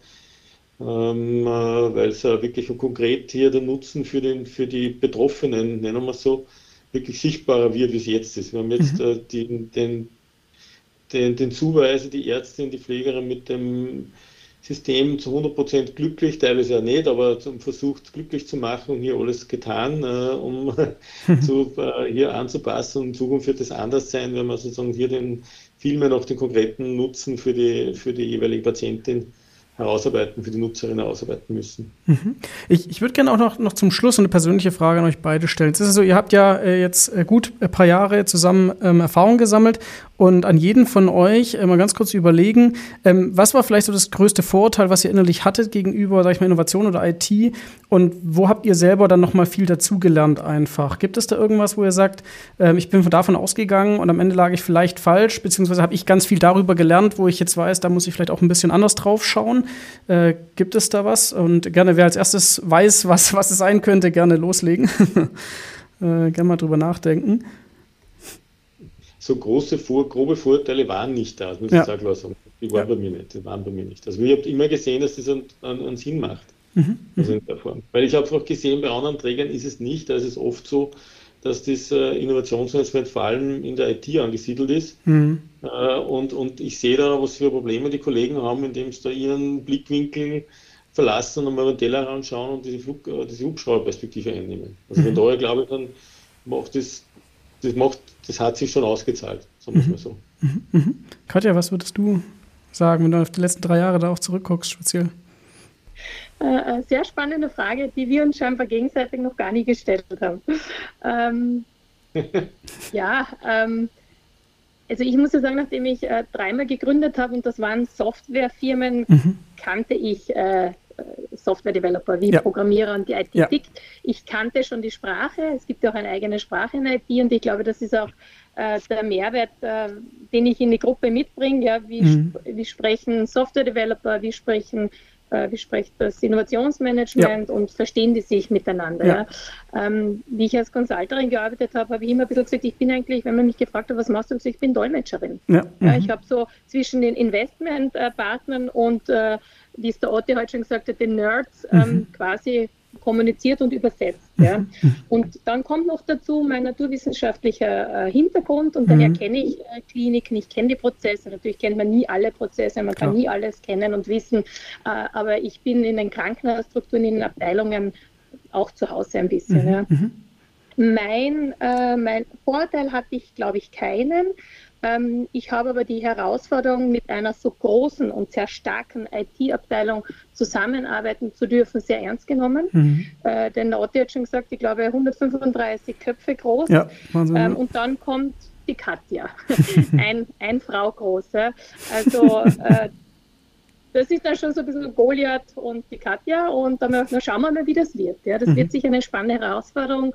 ähm, äh, weil es wirklich konkret hier der Nutzen für, den, für die Betroffenen, nennen wir es so, wirklich sichtbarer wird, wie es jetzt ist. Wir haben jetzt mhm. Äh, die, den, den, den Zuweis, die Ärztin, die Pflegerin mit dem System zu 100% glücklich, teilweise ja nicht, aber versucht glücklich zu machen und hier alles getan, äh, um zu, äh, hier anzupassen. Und in Zukunft wird es anders sein, wenn man sozusagen hier den, viel mehr noch den konkreten Nutzen für die, für die jeweilige Patientin herausarbeiten, für die Nutzerin herausarbeiten müssen. Mhm. Ich, ich würde gerne auch noch, noch zum Schluss eine persönliche Frage an euch beide stellen. Es ist so, ihr habt ja äh, jetzt äh, gut ein paar Jahre zusammen ähm, Erfahrung gesammelt und an jeden von euch äh, mal ganz kurz überlegen, ähm, was war vielleicht so das größte Vorurteil, was ihr innerlich hattet gegenüber, sag ich mal, Innovation oder IT und wo habt ihr selber dann noch mal viel dazugelernt einfach? Gibt es da irgendwas, wo ihr sagt, ähm, ich bin davon ausgegangen und am Ende lag ich vielleicht falsch, beziehungsweise habe ich ganz viel darüber gelernt, wo ich jetzt weiß, da muss ich vielleicht auch ein bisschen anders drauf schauen? Äh, gibt es da was? Und gerne, wer als erstes weiß, was, was es sein könnte, gerne loslegen. äh, gerne mal drüber nachdenken so große Vor grobe Vorteile waren nicht da, das muss ja. ich sagen, sagen. Die waren ja. bei mir nicht, die waren bei mir nicht. Also ich habe immer gesehen, dass das einen, einen Sinn macht. Mhm. Also in der Form. Weil ich habe auch gesehen, bei anderen Trägern ist es nicht, da ist es oft so, dass das äh, Innovationsmanagement vor allem in der IT angesiedelt ist. Mhm. Äh, und, und ich sehe da, was für Probleme die Kollegen haben, indem sie da ihren Blickwinkel verlassen und mal den Teller anschauen und diese, Flug, äh, diese Hubschrauberperspektive einnehmen. Also mhm. von daher glaube ich, dann macht das das, macht, das hat sich schon ausgezahlt, sagen wir mhm. mal so. Mhm. Mhm. Katja, was würdest du sagen, wenn du auf die letzten drei Jahre da auch zurückguckst, speziell? Äh, sehr spannende Frage, die wir uns scheinbar gegenseitig noch gar nie gestellt haben. Ähm, ja, ähm, also ich muss ja sagen, nachdem ich äh, dreimal gegründet habe und das waren Softwarefirmen, mhm. kannte ich äh, Software-Developer, wie ja. Programmierer und die IT ja. Ich kannte schon die Sprache. Es gibt ja auch eine eigene Sprache in IT und ich glaube, das ist auch äh, der Mehrwert, äh, den ich in die Gruppe mitbringe. Ja, wie, mhm. sp wie sprechen Software-Developer, wie sprechen äh, wie spricht das Innovationsmanagement ja. und verstehen die sich miteinander. Ja. Ja. Ähm, wie ich als Consulterin gearbeitet habe, habe ich immer ein bisschen gesagt, ich bin eigentlich, wenn man mich gefragt hat, was machst du, ich bin Dolmetscherin. Mhm. ich habe so zwischen den Investmentpartnern und äh, wie es der Otti heute schon gesagt hat, den Nerds ähm, mhm. quasi kommuniziert und übersetzt. Ja. Mhm. Und dann kommt noch dazu mein naturwissenschaftlicher äh, Hintergrund und daher mhm. kenne ich äh, Kliniken, ich kenne die Prozesse. Natürlich kennt man nie alle Prozesse, man Klar. kann nie alles kennen und wissen, äh, aber ich bin in den Krankenhausstrukturen, in den Abteilungen auch zu Hause ein bisschen. Mhm. Ja. Mhm. Mein, äh, mein Vorteil hatte ich, glaube ich, keinen. Ähm, ich habe aber die Herausforderung, mit einer so großen und sehr starken IT-Abteilung zusammenarbeiten zu dürfen, sehr ernst genommen. Mhm. Äh, denn Nauti hat schon gesagt, ich glaube 135 Köpfe groß. Ja, ähm, und dann kommt die Katja, ein, ein Frau große. Also äh, das ist dann schon so ein bisschen Goliath und die Katja und dann, dann schauen wir mal, wie das wird. Ja, das mhm. wird sicher eine spannende Herausforderung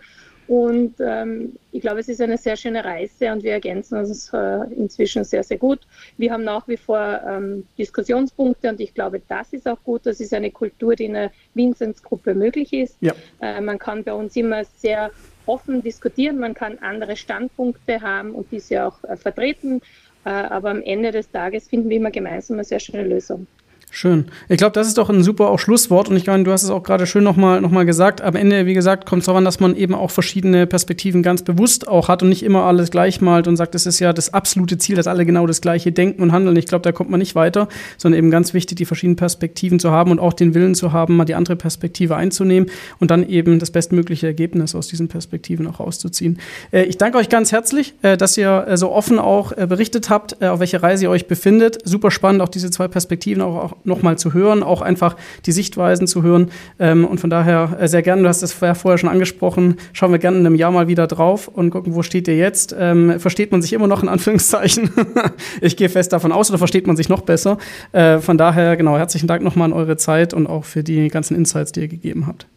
und ähm, ich glaube, es ist eine sehr schöne Reise und wir ergänzen uns äh, inzwischen sehr, sehr gut. Wir haben nach wie vor ähm, Diskussionspunkte und ich glaube, das ist auch gut. Das ist eine Kultur, die in der Vinzenz-Gruppe möglich ist. Ja. Äh, man kann bei uns immer sehr offen diskutieren, man kann andere Standpunkte haben und diese auch äh, vertreten. Äh, aber am Ende des Tages finden wir immer gemeinsam eine sehr schöne Lösung. Schön. Ich glaube, das ist doch ein super auch Schlusswort und ich meine, du hast es auch gerade schön nochmal noch mal gesagt. Am Ende, wie gesagt, kommt es daran, dass man eben auch verschiedene Perspektiven ganz bewusst auch hat und nicht immer alles gleich malt und sagt, es ist ja das absolute Ziel, dass alle genau das gleiche denken und handeln. Ich glaube, da kommt man nicht weiter, sondern eben ganz wichtig, die verschiedenen Perspektiven zu haben und auch den Willen zu haben, mal die andere Perspektive einzunehmen und dann eben das bestmögliche Ergebnis aus diesen Perspektiven auch rauszuziehen. Äh, ich danke euch ganz herzlich, äh, dass ihr äh, so offen auch berichtet habt, auf welche Reise ihr euch befindet. Super spannend, auch diese zwei Perspektiven auch, auch nochmal zu hören, auch einfach die Sichtweisen zu hören. Ähm, und von daher äh, sehr gerne, du hast es vorher schon angesprochen, schauen wir gerne in einem Jahr mal wieder drauf und gucken, wo steht ihr jetzt. Ähm, versteht man sich immer noch in Anführungszeichen? ich gehe fest davon aus, oder versteht man sich noch besser? Äh, von daher, genau, herzlichen Dank nochmal an eure Zeit und auch für die ganzen Insights, die ihr gegeben habt.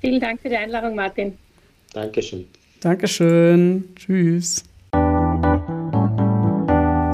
Vielen Dank für die Einladung, Martin. Dankeschön. Dankeschön. Tschüss.